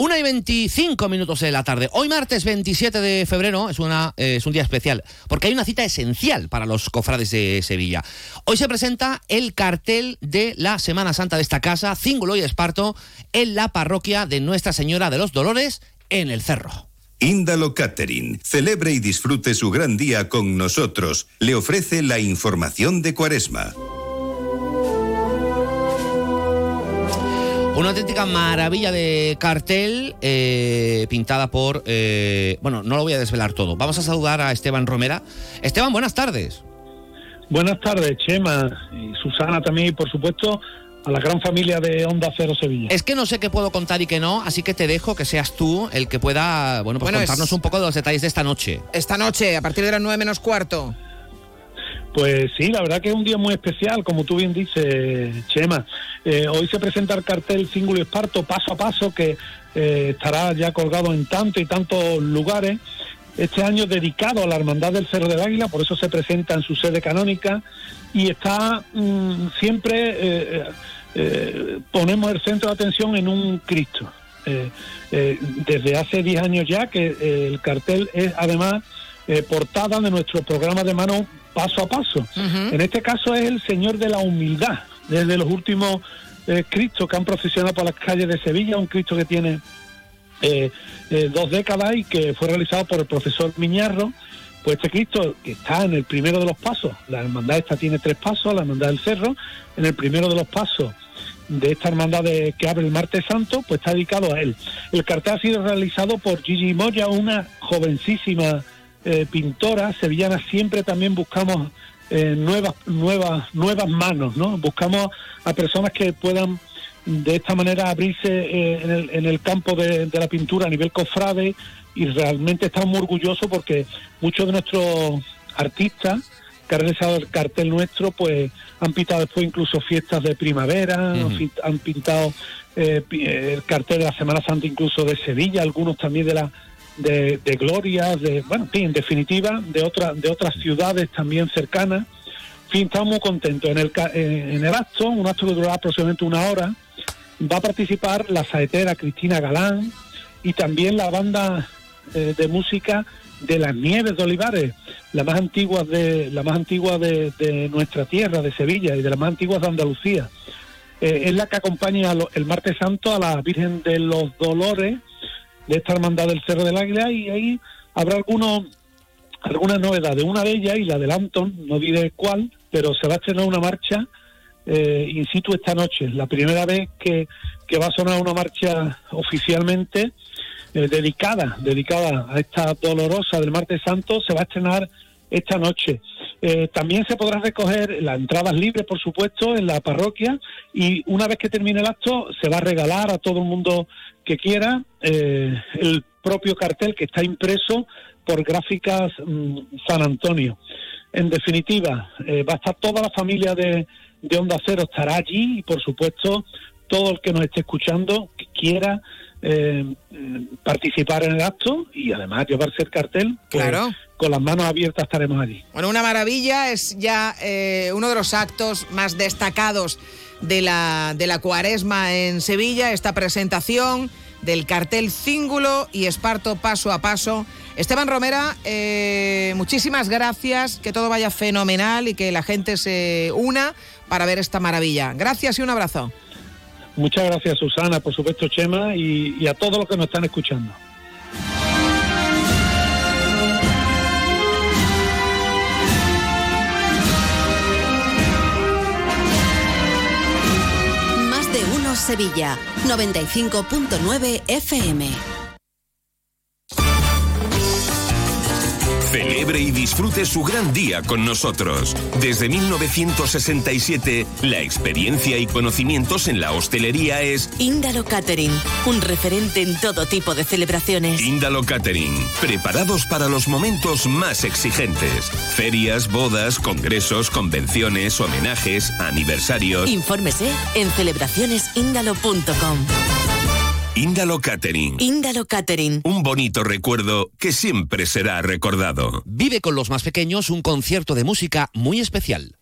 Una y 25 minutos de la tarde. Hoy martes 27 de febrero es, una, eh, es un día especial porque hay una cita esencial para los cofrades de Sevilla. Hoy se presenta el cartel de la Semana Santa de esta casa, Cíngulo y Esparto, en la parroquia de Nuestra Señora de los Dolores, en el Cerro. Índalo Catering. Celebre y disfrute su gran día con nosotros. Le ofrece la información de Cuaresma. Una auténtica maravilla de cartel eh, pintada por... eh, bueno, no lo voy a desvelar todo. Vamos a saludar a Esteban Romera. Esteban, buenas tardes. Buenas tardes, Chema y Susana también, y por supuesto, a la gran familia de Onda Cero Sevilla. Es que no sé qué puedo contar y qué no, así que te dejo que seas tú el que pueda, bueno, pues Bueno, es- contarnos un poco de los detalles de esta noche. Esta noche, a partir de las 9 menos cuarto. Pues sí, la verdad que es un día muy especial, como tú bien dices, Chema. Eh, hoy se presenta el cartel Cíngulo Esparto paso a paso, que eh, estará ya colgado en tanto y tantos lugares. Este año dedicado a la Hermandad del Cerro del Águila, por eso se presenta en su sede canónica y está mm, siempre, eh, eh, ponemos el centro de atención en un Cristo. Eh, desde hace 10 años ya que el cartel es además portada de nuestro programa de mano paso a paso. En este caso es el Señor de la Humildad, desde los últimos eh, Cristos que han procesionado por las calles de Sevilla, un Cristo que tiene eh, eh, dos décadas y que fue realizado por el profesor Miñarro. Pues este Cristo que está en el primero de los pasos, la hermandad esta tiene tres pasos, la hermandad del Cerro, en el primero de los pasos de esta hermandad de- que abre el martes santo, pues está dedicado a él. El cartel ha sido realizado por Gigi Moya, una jovencísima eh, pintora sevillana. Siempre también buscamos eh, nuevas, nuevas, nuevas manos, ¿no? Buscamos a personas que puedan de esta manera abrirse eh, en, el, en el campo de, de la pintura a nivel cofrade y realmente estamos orgullosos porque muchos de nuestros artistas que han realizado el cartel nuestro pues han pintado después incluso fiestas de primavera, han pintado pi- eh, el cartel de la Semana Santa incluso de Sevilla, algunos también de la de, de Gloria, de bueno, en fin, en definitiva, de otras de otras ciudades también cercanas. En fin, estamos muy contentos. En el, eh, en el acto, un acto que durará aproximadamente una hora, va a participar la saetera Cristina Galán y también la banda eh, de música de las Nieves de Olivares, la más antigua de la más antigua de, de nuestra tierra, de Sevilla y de las más antiguas de Andalucía. Eh, es la que acompaña lo- el martes santo a la Virgen de los Dolores de esta hermandad del Cerro del Águila y ahí habrá algunos algunas novedades. Una de ellas, y la adelanto, no diré cuál, pero se va a estrenar una marcha eh, in situ esta noche. La primera vez que, que va a sonar una marcha oficialmente eh, dedicada, dedicada a esta dolorosa del martes santo, se va a estrenar esta noche. Eh, también se podrá recoger las entradas libres, por supuesto, en la parroquia y una vez que termine el acto se va a regalar a todo el mundo que quiera eh, el propio cartel que está impreso por Gráficas mm, San Antonio. En definitiva, eh, va a estar toda la familia de, de Onda Cero, estará allí y por supuesto todo el que nos esté escuchando que quiera eh, participar en el acto y además llevarse el cartel, pues, Claro. con las manos abiertas estaremos allí. Bueno, una maravilla, es ya eh, uno de los actos más destacados de la, de la cuaresma en Sevilla, esta presentación del cartel Cíngulo y Esparto paso a paso. Esteban Romera, eh, muchísimas gracias, que todo vaya fenomenal y que la gente se una para ver esta maravilla. Gracias y un abrazo. Muchas gracias Susana, por supuesto Chema y, a todos los que nos están escuchando. Más de uno Sevilla, 95.9 FM. Celebre y disfrute su gran día con nosotros. Desde 1967, la experiencia y conocimientos en la hostelería es Índalo Catering, un referente en todo tipo de celebraciones. Índalo Catering, preparados para los momentos más exigentes. Ferias, bodas, congresos, convenciones, homenajes, aniversarios. Infórmese en celebracionesíndalo.com. Índalo Catering. Índalo Catering. Un bonito recuerdo que siempre será recordado. Vive con los más pequeños un concierto de música muy especial.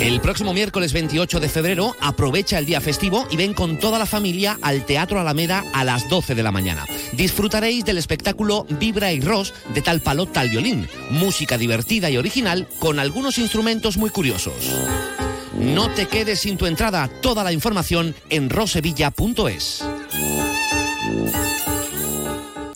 El próximo miércoles 28 de febrero aprovecha el día festivo y ven con toda la familia al Teatro Alameda a las 12 de la mañana. Disfrutaréis del espectáculo Vibra y Ros de tal palo tal violín, música divertida y original con algunos instrumentos muy curiosos. No te quedes sin tu entrada, toda la información en rosevilla.es.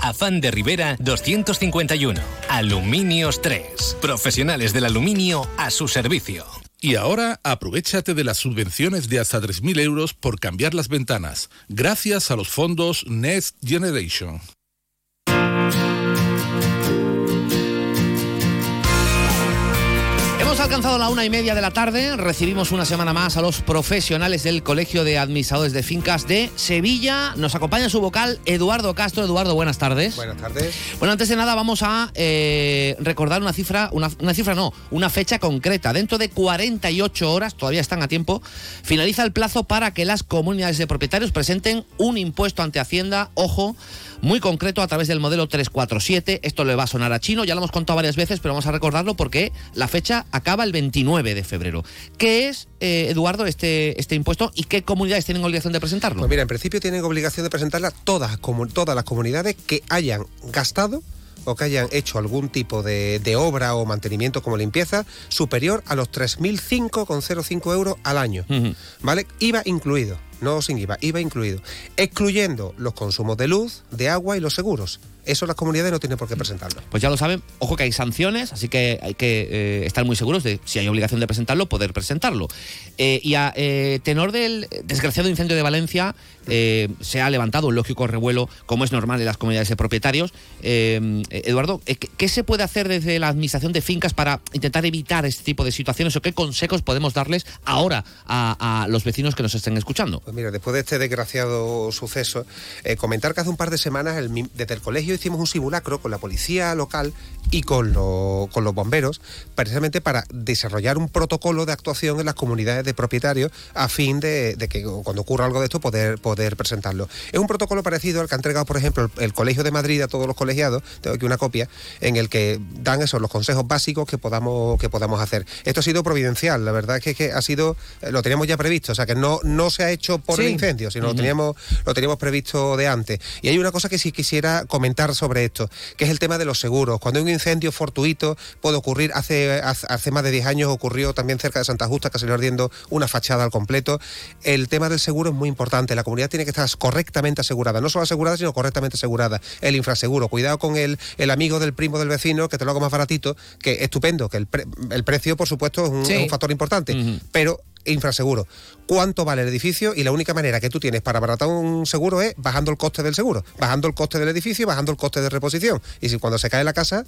Afán de Rivera 251. Aluminios 3. Profesionales del aluminio a su servicio. Y ahora aprovechate de las subvenciones de hasta 3.000 euros por cambiar las ventanas, gracias a los fondos Next Generation. Alcanzado la una y media de la tarde. Recibimos una semana más a los profesionales del Colegio de Administradores de Fincas de Sevilla. Nos acompaña su vocal Eduardo Castro. Eduardo, buenas tardes. Buenas tardes. Bueno, antes de nada vamos a eh, recordar una cifra, una, una cifra no, una fecha concreta. Dentro de 48 horas, todavía están a tiempo, finaliza el plazo para que las comunidades de propietarios presenten un impuesto ante Hacienda. Ojo muy concreto a través del modelo 347. Esto le va a sonar a chino, ya lo hemos contado varias veces, pero vamos a recordarlo porque la fecha acaba el 29 de febrero. ¿Qué es, eh, Eduardo, este, este impuesto y qué comunidades tienen obligación de presentarlo? Pues mira, en principio tienen obligación de presentarla todas, como, todas las comunidades que hayan gastado o que hayan hecho algún tipo de, de obra o mantenimiento como limpieza superior a los 3.005,05 euros al año. ¿Vale? IVA incluido, no sin IVA, IVA incluido. Excluyendo los consumos de luz, de agua y los seguros. Eso las comunidades no tienen por qué presentarlo. Pues ya lo saben, ojo que hay sanciones, así que hay que eh, estar muy seguros de si hay obligación de presentarlo, poder presentarlo. Eh, y a eh, tenor del desgraciado incendio de Valencia, eh, se ha levantado un lógico revuelo, como es normal en las comunidades de propietarios. Eduardo, ¿qué, ¿qué se puede hacer desde la administración de fincas para intentar evitar este tipo de situaciones o qué consejos podemos darles ahora a, a los vecinos que nos estén escuchando? Pues mira, después de este desgraciado suceso, comentar que hace un par de semanas el desde el colegio hicimos un simulacro con la policía local y con, lo- con los bomberos, precisamente para desarrollar un protocolo de actuación en las comunidades de propietarios a fin de, de que cuando ocurra algo de esto poder, poder presentarlo. Es un protocolo parecido al que ha entregado, por ejemplo, el, el Colegio de Madrid a todos los colegiados, tengo aquí una copia, en el que dan esos los consejos básicos que podamos, que podamos hacer. Esto ha sido providencial, la verdad es que, que ha sido, eh, lo teníamos ya previsto, o sea que no, no se ha hecho por el Sí. incendio, sino lo teníamos lo teníamos previsto de antes. Y hay una cosa que sí quisiera comentar sobre esto, que es el tema de los seguros. Cuando hay un incendio fortuito, puede ocurrir, hace, hace, más de 10 años ocurrió también cerca de Santa Justa, que se le ardiendo una fachada al completo. El tema del seguro es muy importante. La comunidad tiene que estar correctamente asegurada, no solo asegurada, sino correctamente asegurada. El infraseguro, cuidado con el, el amigo del primo del vecino, que te lo hago más baratito, que estupendo, que el, pre- el precio, por supuesto, es un, Sí. es un factor importante, pero infraseguro. ¿Cuánto vale el edificio? Y la única manera que tú tienes para abaratar un seguro es bajando el coste del seguro, bajando el coste del edificio, bajando el coste de reposición. Y si cuando se cae la casa,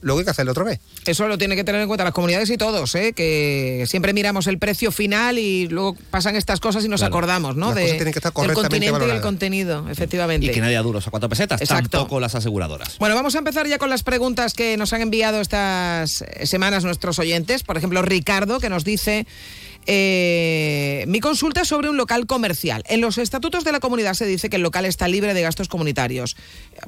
luego hay que hacerlo otra vez. Eso lo tiene que tener en cuenta las comunidades y todos, ¿eh? que siempre miramos el precio final y luego pasan estas cosas y nos Claro. acordamos, ¿no? Las De- cosas tienen que estar del correctamente continente y el contenido, efectivamente. Y que nadie a duros a cuatro pesetas, Exacto. tampoco las aseguradoras. Bueno, vamos a empezar ya con las preguntas que nos han enviado estas semanas nuestros oyentes. Por ejemplo, Ricardo, que nos dice, Eh, mi consulta es sobre un local comercial. En los estatutos de la comunidad se dice que el local está libre de gastos comunitarios.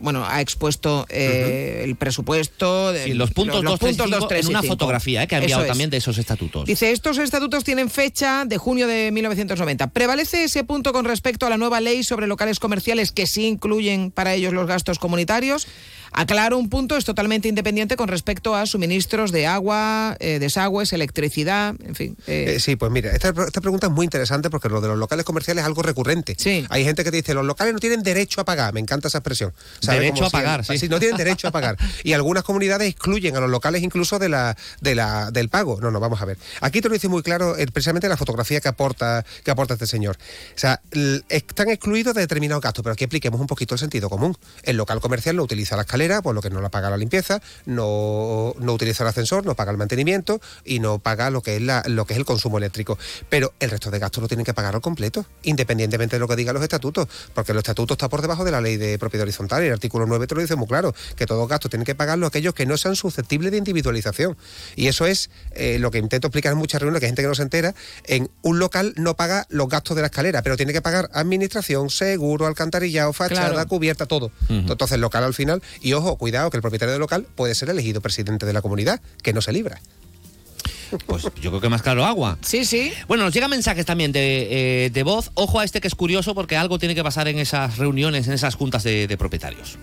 Bueno, ha expuesto eh, el presupuesto. de- Y los puntos, los 2, 3, puntos 2, 3 en una 5. fotografía eh, que ha enviado es. también de esos estatutos. Dice, estos estatutos tienen fecha de junio de 1990. ¿Prevalece ese punto con respecto a la nueva ley sobre locales comerciales que sí incluyen para ellos los gastos comunitarios? Aclaro, un punto es totalmente independiente con respecto a suministros de agua, eh, desagües, electricidad, en fin. eh, Eh, sí, pues mira, esta, esta pregunta es muy interesante porque lo de los locales comerciales es algo recurrente. Hay gente que te dice, los locales no tienen derecho a pagar, me encanta esa expresión. Derecho Como a pagar, sí. no tienen derecho a pagar. Y algunas comunidades excluyen a los locales incluso de la, de la, del pago. No, no, vamos a ver. Aquí te lo dice muy claro eh, precisamente la fotografía que aporta, que aporta este señor. O sea, están excluidos de determinados gastos, pero aquí expliquemos un poquito el sentido común. El local comercial no utiliza la escalera, por lo que no la paga la limpieza, no, no utiliza el ascensor, no paga el mantenimiento y no paga lo que es la, lo que es el consumo eléctrico. Pero el resto de gastos lo tienen que pagar al completo, independientemente de lo que digan los estatutos, porque los estatutos está por debajo de la ley de propiedad horizontal y el artículo 9 te lo dice muy claro, que todos gastos tienen que pagarlo aquellos que no sean susceptibles de individualización. Y eso es eh, lo que intento explicar en muchas reuniones, que hay gente que no se entera, en un local no paga los gastos de la escalera, pero tiene que pagar administración, seguro, alcantarillado, fachada, Claro. cubierta, todo. Ujú. Entonces el local al final, y ojo, cuidado, que el propietario del local puede ser elegido presidente de la comunidad, que no se libra. Pues yo creo que más claro agua. Sí, sí. Bueno, nos llegan mensajes también de, eh, de voz. Ojo a este que es curioso porque algo tiene que pasar en esas reuniones, en esas juntas de, de propietarios.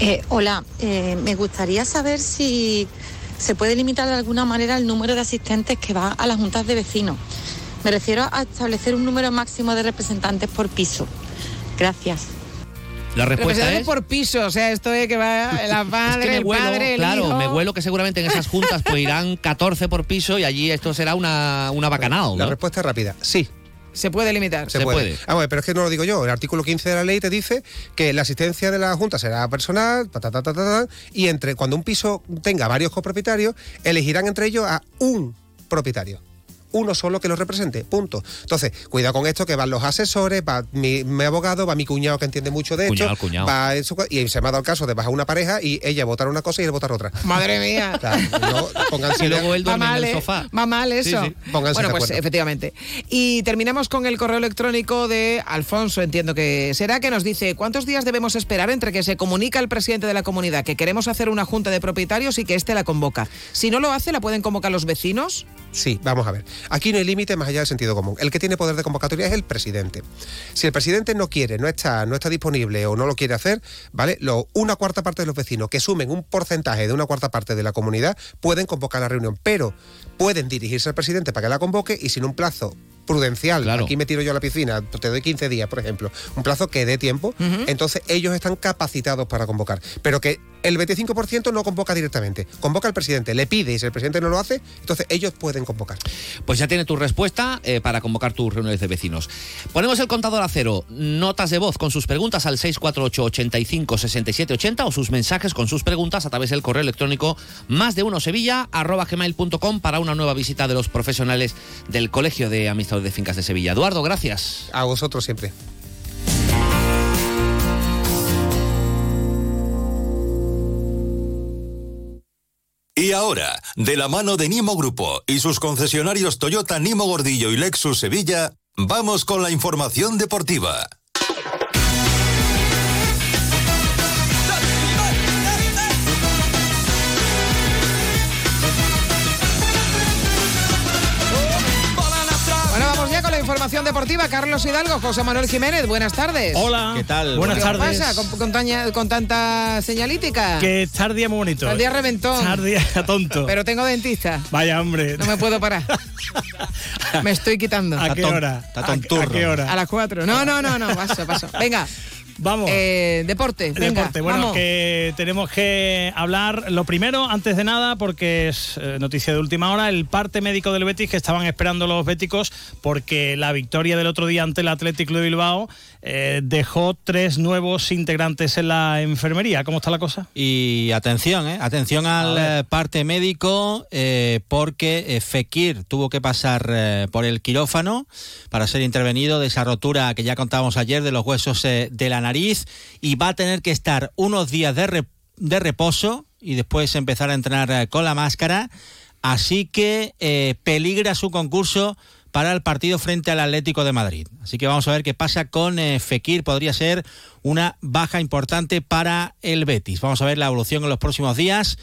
Eh, hola, eh, me gustaría saber si se puede limitar de alguna manera el número de asistentes que va a las juntas de vecinos. Me refiero a establecer un número máximo de representantes por piso. Gracias. La respuesta es... por piso, o sea, esto de que va la *laughs* Es madre, que me el huelo, padre, el claro, hijo. me huelo que seguramente en esas juntas pues irán *laughs* 14 por piso y allí esto será una, una bacanal, La ¿no? respuesta es rápida, sí. Se puede limitar. Se, puede. Ah, bueno, pero es que no lo digo yo. El artículo 15 de la ley te dice que la asistencia de la Junta será personal, ta, ta, ta, ta, ta, ta, y entre cuando un piso tenga varios copropietarios, elegirán entre ellos a un propietario. Uno solo que los represente, punto. Entonces, cuidado con esto, que van los asesores, va mi, mi abogado, va mi cuñado que entiende mucho de Cuñado, esto, cuñado. va eso, y se me ha dado el caso de bajar una pareja y ella votar una cosa y él votar otra. Madre mía. Claro, no, pónganse Y luego él duerme en mal, el sofá. Va mal eso. Sí, sí. Pónganse bueno, pues acuerdo. efectivamente. Y terminamos con el correo electrónico de Alfonso, entiendo que será, que nos dice, ¿cuántos días debemos esperar entre que se comunica al presidente de la comunidad que queremos hacer una junta de propietarios y que éste la convoca? Si no lo hace, ¿la pueden convocar los vecinos? Sí, vamos a ver. Aquí no hay límite más allá del sentido común. El que tiene poder de convocatoria es el presidente. Si el presidente no quiere, no está, no está disponible o no lo quiere hacer, ¿vale? Una cuarta parte de los vecinos que sumen un porcentaje de una cuarta parte de la comunidad pueden convocar la reunión, pero pueden dirigirse al presidente para que la convoque y sin un plazo prudencial, aquí me tiro yo a la piscina, te doy 15 días, por ejemplo, un plazo que dé tiempo, entonces ellos están capacitados para convocar. Pero que el 25% no convoca directamente, convoca al presidente, le pide y si el presidente no lo hace, entonces ellos pueden convocar. Pues ya tiene tu respuesta eh, para convocar tus reuniones de vecinos. Ponemos el contador a cero, notas de voz con sus preguntas al 648 85 67 80 o sus mensajes con sus preguntas a través del correo electrónico más de uno sevilla arroba gmail.com para una nueva visita de los profesionales del Colegio de De Fincas de Sevilla. Eduardo, gracias. A vosotros siempre. Y ahora, de la mano de Nimo Grupo y sus concesionarios Toyota Nimo Gordillo y Lexus Sevilla, vamos con la información deportiva. Información deportiva. Carlos Hidalgo, José Manuel Jiménez, buenas tardes. Hola. ¿Qué tal? Buenas ¿Qué tardes. pasa con, con taña- con tanta señalítica? Que estar día muy bonito. Está el día reventón. Estar día *laughs* tonto. Pero tengo dentista. Vaya hombre. No me puedo parar. *laughs* me estoy quitando. ¿A qué hora? ¿A, a qué hora? A las cuatro. No, no, no, no, paso, paso. Venga. Vamos. Eh, deporte, venga, Deporte. Bueno, vamos. que tenemos que hablar lo primero, antes de nada, porque es eh, noticia de última hora, el parte médico del Betis que estaban esperando los béticos porque la victoria del otro día ante el Athletic de Bilbao eh, dejó tres nuevos integrantes en la enfermería. ¿Cómo está la cosa? Y atención, ¿eh? atención al eh, parte médico, eh, porque Fekir tuvo que pasar por el quirófano para ser intervenido de esa rotura que ya contábamos ayer de los huesos de la nariz y va a tener que estar unos días de, re- de reposo y después empezar a entrenar con la máscara. Así que peligra su concurso para el partido frente al Atlético de Madrid. Así que vamos a ver qué pasa con eh, Fekir. Podría ser una baja importante para el Betis. Vamos a ver la evolución en los próximos días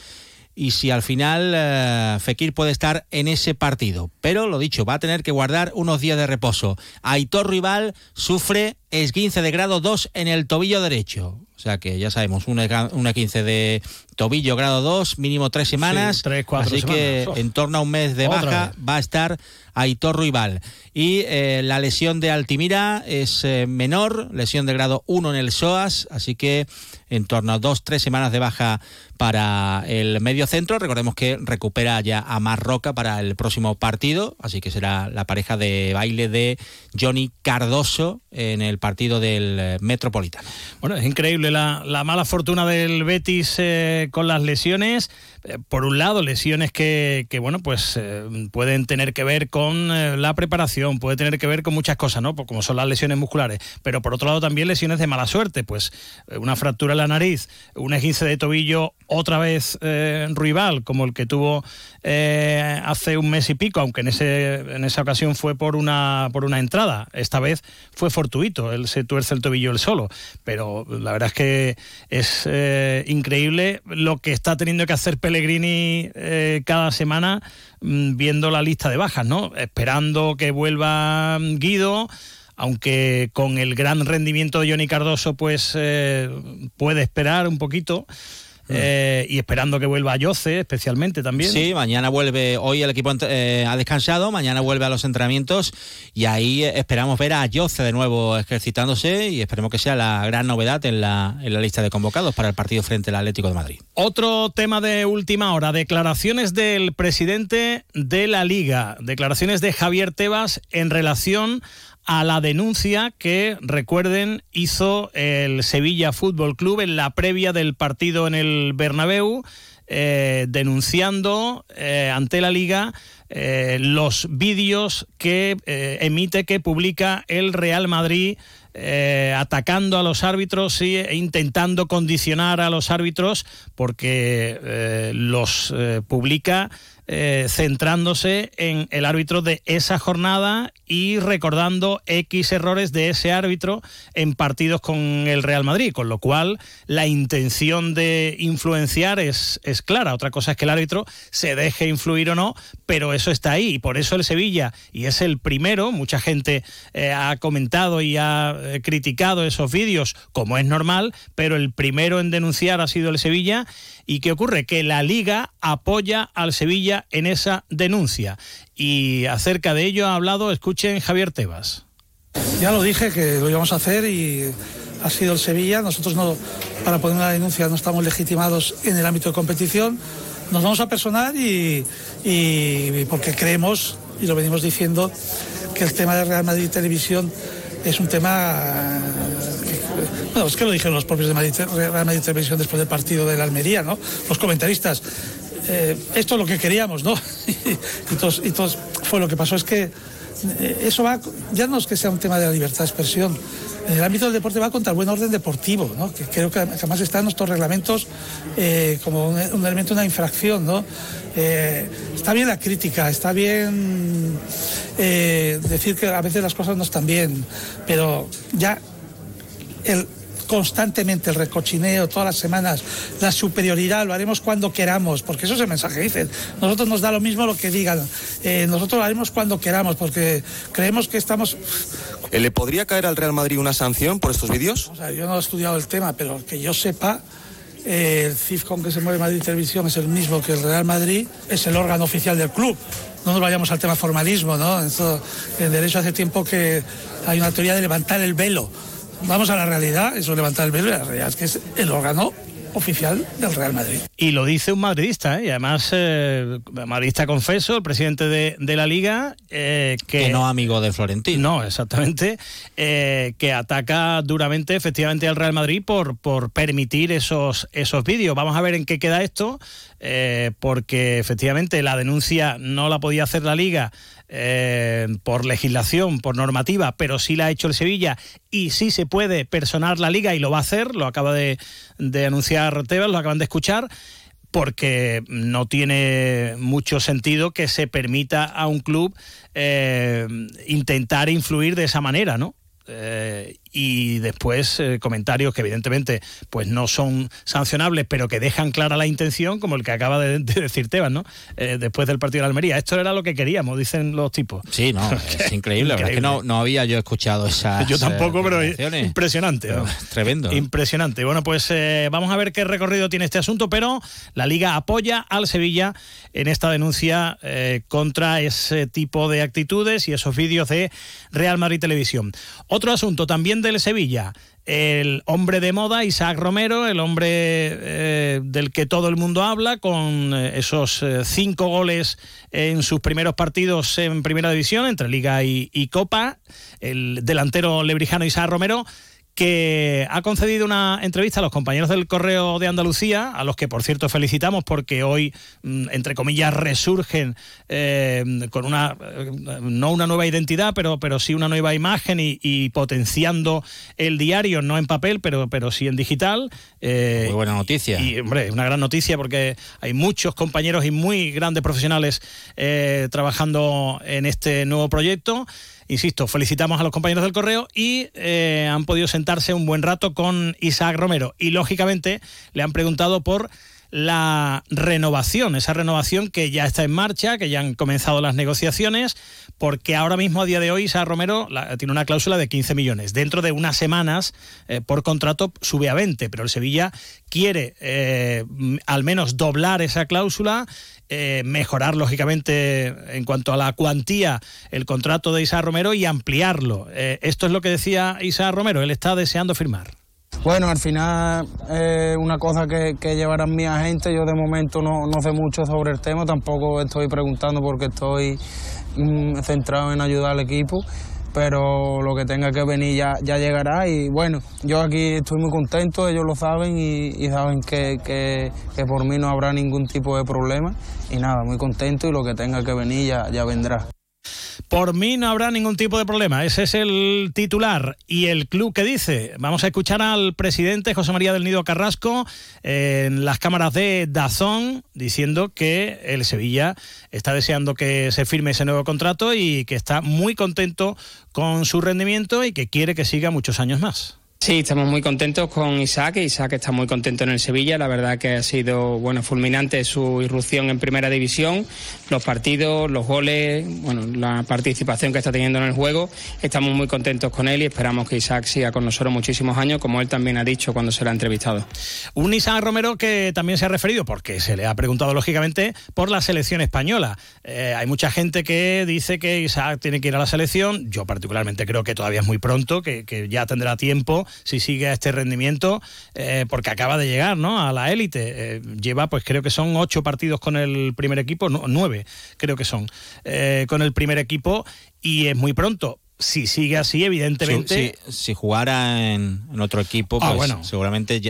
y si al final eh, Fekir puede estar en ese partido. Pero lo dicho, va a tener que guardar unos días de reposo. Aitor Rival sufre esguince de grado 2 en el tobillo derecho. O sea que ya sabemos, una, una 15 de tobillo grado 2, mínimo tres semanas. tres, cuatro así que en torno a un mes de Otra baja vez. va a estar Aitor Rival. Y eh, la lesión de Altimira es eh, menor, lesión de grado 1 en el SOAS, así que en torno a dos, tres semanas de baja para el medio centro. Recordemos que recupera ya a Marroca para el próximo partido, así que será la pareja de baile de Johnny Cardoso en el partido del eh, Metropolitano. Bueno, es increíble la, la mala fortuna del Betis eh, con las lesiones. Eh, por un lado, lesiones que, que, bueno, pues eh, pueden tener que ver con eh, la preparación, puede tener que ver con muchas cosas, ¿no? Pues como son las lesiones musculares. Pero por otro lado, también lesiones de mala suerte, pues una fractura en la nariz, un esguince de tobillo, otra vez rival, como el que tuvo hace un mes y pico, aunque en, ese, en esa ocasión fue por una, por una entrada. Esta vez fue fortuito, él se tuerce el tobillo él solo. Pero la verdad es que es increíble lo que está teniendo que hacer Pellegrini eh, cada semana mm, viendo la lista de bajas, ¿no? Esperando que vuelva mm, Guido. Aunque con el gran rendimiento de Johnny Cardoso, pues eh, puede esperar un poquito. Eh, y esperando que vuelva a Yoce, especialmente también. Sí, mañana vuelve, hoy el equipo eh, ha descansado, mañana vuelve a los entrenamientos y ahí esperamos ver a Yoce de nuevo ejercitándose y esperemos que sea la gran novedad en la, en la lista de convocados para el partido frente al Atlético de Madrid. Otro tema de última hora, declaraciones del presidente de la liga, declaraciones de Javier Tebas en relación a la denuncia que, recuerden, hizo el Sevilla Fútbol Club en la previa del partido en el Bernabéu, eh, denunciando eh, ante la liga eh, los vídeos que emite, que publica el Real Madrid atacando a los árbitros y, e intentando condicionar a los árbitros porque los publica eh, centrándose en el árbitro de esa jornada y recordando X errores de ese árbitro en partidos con el Real Madrid, con lo cual la intención de influenciar es, es clara. Otra cosa es que el árbitro se deje influir o no, pero eso está ahí y por eso el Sevilla, y es el primero, mucha gente eh, ha comentado y ha eh, criticado esos vídeos, como es normal, pero el primero en denunciar ha sido el Sevilla. ¿Y qué ocurre? Que la liga apoya al Sevilla en esa denuncia. Y acerca de ello ha hablado, escuchen Javier Tebas. Ya lo dije que lo íbamos a hacer y ha sido el Sevilla. Nosotros no, para poner una denuncia no estamos legitimados en el ámbito de competición. Nos vamos a personar y, y porque creemos, y lo venimos diciendo, que el tema de Real Madrid Televisión es un tema bueno, es que lo dijeron los propios de Madrid, Real Televisión después del partido de la Almería, ¿no? Los comentaristas. Eh, esto es lo que queríamos, ¿no? *laughs* y, todos, fue lo que pasó. Es que eh, eso va, ya no es que sea un tema de la libertad de expresión, en el ámbito del deporte va contra el buen orden deportivo, ¿no? que creo que además está en nuestros reglamentos eh, como un, un elemento, una infracción. ¿no? Está bien la crítica, está bien decir que a veces las cosas no están bien, pero ya el, constantemente el recochineo todas las semanas, la superioridad, lo haremos cuando queramos, porque eso es el mensaje que dicen. Nosotros nos da lo mismo lo que digan, eh, nosotros lo haremos cuando queramos, porque creemos que estamos... Eh, ¿Le podría caer al Real Madrid una sanción por estos vídeos? O sea, yo no he estudiado el tema, pero que yo sepa, eh, el CIF con que se mueve Madrid Televisión es el mismo que el Real Madrid, es el órgano oficial del club. No nos vayamos al tema formalismo, ¿no? Eso, en derecho hace tiempo que hay una teoría de levantar el velo. Vamos a la realidad, eso es levantar el velo, y la realidad es que es el órgano oficial del Real Madrid. Y lo dice un madridista, ¿eh? y además, eh, madridista confeso, el presidente de, de la liga, eh, que, Que no amigo de Florentino. No, exactamente, eh, que ataca duramente efectivamente al Real Madrid por, por permitir esos, esos vídeos. Vamos a ver en qué queda esto, eh, porque efectivamente la denuncia no la podía hacer la liga eh, por legislación, por normativa, pero sí la ha hecho el Sevilla y sí se puede personar la liga y lo va a hacer, lo acaba de, de anunciar Tebas, lo acaban de escuchar porque no tiene mucho sentido que se permita a un club eh, intentar influir de esa manera, ¿no? Eh, y después eh, comentarios que evidentemente pues no son sancionables pero que dejan clara la intención como el que acaba de, decir Tebas no eh, después del partido de Almería. Esto era lo que queríamos dicen los tipos. Sí no *laughs* es increíble, es que no, no, había yo escuchado esa *laughs* yo tampoco pero impresionante tremendo impresionante. Bueno pues vamos a ver qué recorrido tiene este asunto pero la liga apoya al Sevilla en esta denuncia contra ese tipo de actitudes y esos vídeos de Real Madrid Televisión. Otro asunto también del Sevilla, el hombre de moda, Isaac Romero, el hombre eh, del que todo el mundo habla, con eh, esos eh, cinco goles en sus primeros partidos en Primera División, entre Liga y, y Copa, el delantero lebrijano Isaac Romero que ha concedido una entrevista a los compañeros del Correo de Andalucía, a los que por cierto felicitamos porque hoy, mm, entre comillas, resurgen eh, con una, eh, no una nueva identidad, pero, pero sí una nueva imagen y, potenciando el diario, no en papel, pero, pero sí en digital. Eh, muy buena noticia. Y, hombre, una gran noticia porque hay muchos compañeros y muy grandes profesionales trabajando en este nuevo proyecto. Insisto, felicitamos a los compañeros del correo y eh, han podido sentarse un buen rato con Isaac Romero. Y lógicamente le han preguntado por la renovación, esa renovación que ya está en marcha, que ya han comenzado las negociaciones, porque ahora mismo a día de hoy Isaac Romero tiene una cláusula de 15 millones. Dentro de unas semanas, eh, por contrato, sube a 20, pero el Sevilla quiere eh, al menos doblar esa cláusula eh, mejorar lógicamente en cuanto a la cuantía el contrato de Isa Romero y ampliarlo. Esto es lo que decía Isa Romero, él está deseando firmar. Bueno, al final es una cosa que, llevarán mi agente. Yo de momento no, no sé mucho sobre el tema, tampoco estoy preguntando porque estoy mm, centrado en ayudar al equipo pero lo que tenga que venir ya, ya llegará y bueno, yo aquí estoy muy contento, ellos lo saben y, saben que, que, por mí no habrá ningún tipo de problema y nada, muy contento y lo que tenga que venir ya, ya vendrá. Por mí no habrá ningún tipo de problema. Ese es el titular. ¿Y el club que dice? Vamos a escuchar al presidente José María del Nido Carrasco en las cámaras de Dazón diciendo que el Sevilla está deseando que se firme ese nuevo contrato y que está muy contento con su rendimiento y que quiere que siga muchos años más. Sí, estamos muy contentos con Isaac. Isaac está muy contento en el Sevilla. La verdad que ha sido bueno fulminante su irrupción en Primera División. Los partidos, los goles, bueno, la participación que está teniendo en el juego. Estamos muy contentos con él y esperamos que Isaac siga con nosotros muchísimos años, como él también ha dicho cuando se le ha entrevistado. Un Isaac Romero que también se ha referido, porque se le ha preguntado lógicamente, por la selección española. Eh, hay mucha gente que dice que Isaac tiene que ir a la selección. Yo particularmente creo que todavía es muy pronto, que, que ya tendrá tiempo si sigue a este rendimiento, eh, porque acaba de llegar ¿no? a la élite. Eh, lleva, pues creo que son ocho partidos con el primer equipo, nueve creo que son, eh, con el primer equipo y es muy pronto si sigue así, evidentemente. Si, jugara en, otro equipo, ah, pues seguramente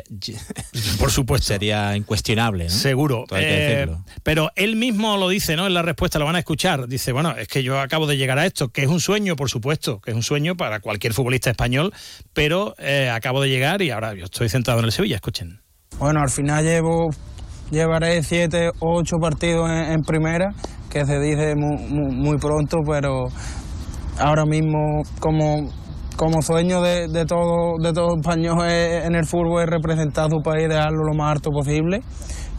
*laughs* por supuesto sería incuestionable. Seguro. Eh, pero él mismo lo dice, ¿no? En la respuesta lo van a escuchar. Dice, bueno, es que yo acabo de llegar a esto, que es un sueño, por supuesto, que es un sueño para cualquier futbolista español, pero eh, acabo de llegar y ahora yo estoy centrado en el Sevilla. Escuchen. Bueno, al final llevo llevaré siete o ocho partidos en, primera, que se dice muy pronto, pero ahora mismo como, como sueño de, de, todo, de todo español en el fútbol es representar a su país dejarlo lo más alto posible.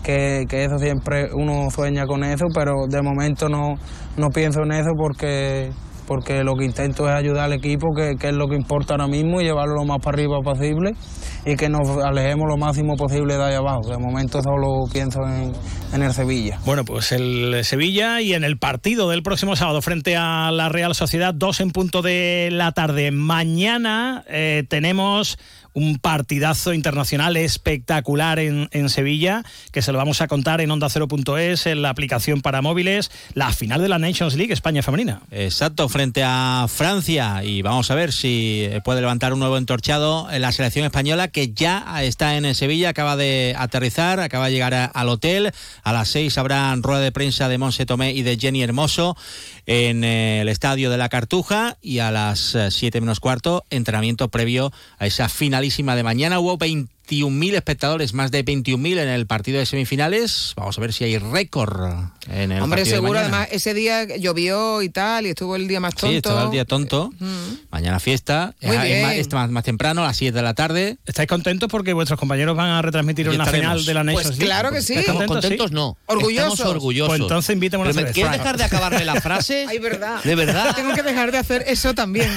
Que, que, eso siempre uno sueña con eso, pero de momento no, no pienso en eso porque porque lo que intento es ayudar al equipo, que, es lo que importa ahora mismo, y llevarlo lo más para arriba posible y que nos alejemos lo máximo posible de ahí abajo. De momento solo pienso en, el Sevilla. Bueno, pues el Sevilla y en el partido del próximo sábado frente a la Real Sociedad, dos en punto de la tarde. Mañana eh, tenemos un partidazo internacional espectacular en, Sevilla, que se lo vamos a contar en Onda 0.es, en la aplicación para móviles, la final de la Nations League España Femenina. Exacto, frente a Francia, y vamos a ver si puede levantar un nuevo entorchado en la selección española, que ya está en Sevilla, acaba de aterrizar, acaba de llegar al hotel, a las seis habrá rueda de prensa de Monse Tomé y de Jenny Hermoso en eh, el estadio de la Cartuja, y a las eh, siete menos cuarto, entrenamiento previo a esa finalísima de mañana. Hubo 20 21.000 espectadores, más de 21.000 en el partido de semifinales. Vamos a ver si hay récord en el Hombre, partido de seguro, mañana. además, ese día llovió y tal, y estuvo el día más tonto. Sí, estaba el día tonto. Mañana fiesta. Muy Es- bien. más, es más, más temprano, a las 7 de la tarde. ¿Estáis contentos porque vuestros compañeros van a retransmitir una estaremos. final de la Nations Pues claro que sí. ¿Estáis Estamos contentos, contentos, sí? no. Orgullosos. Estamos orgullosos. Pues entonces invítame una cerveza. ¿Quieres dejar de acabarme la frase? Ay, verdad. ¿De verdad? Tengo que dejar de hacer eso también. *laughs*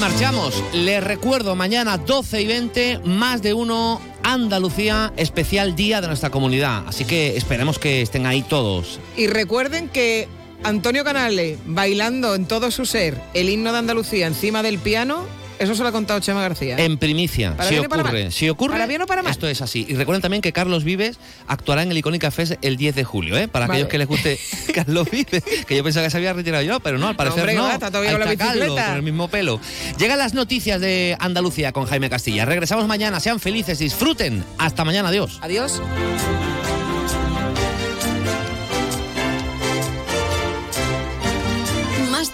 Marchamos. Les recuerdo, mañana 12 y 20, más de uno, Andalucía, especial día de nuestra comunidad. Así que esperemos que estén ahí todos. Y recuerden que Antonio Canale bailando en todo su ser el himno de Andalucía encima del piano, eso se lo ha contado Chema García. En primicia, Para si bien o para ocurre. mal. Si ocurre, Para bien o para mal. esto es así. Y recuerden también que Carlos Vives actuará en el Icónica Fest el 10 de julio, ¿eh? Para Vale. aquellos que les guste *laughs* Carlos Vives, que yo pensaba que se había retirado yo, pero no, al parecer Hombre, no. está todavía Ahí con la está Carlos, bicicleta. con el mismo pelo. Llegan las noticias de Andalucía con Jaime Castilla. Regresamos mañana, sean felices, disfruten. Hasta mañana, adiós. Adiós.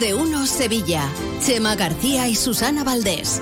De uno Sevilla. Chema García y Susana Valdés.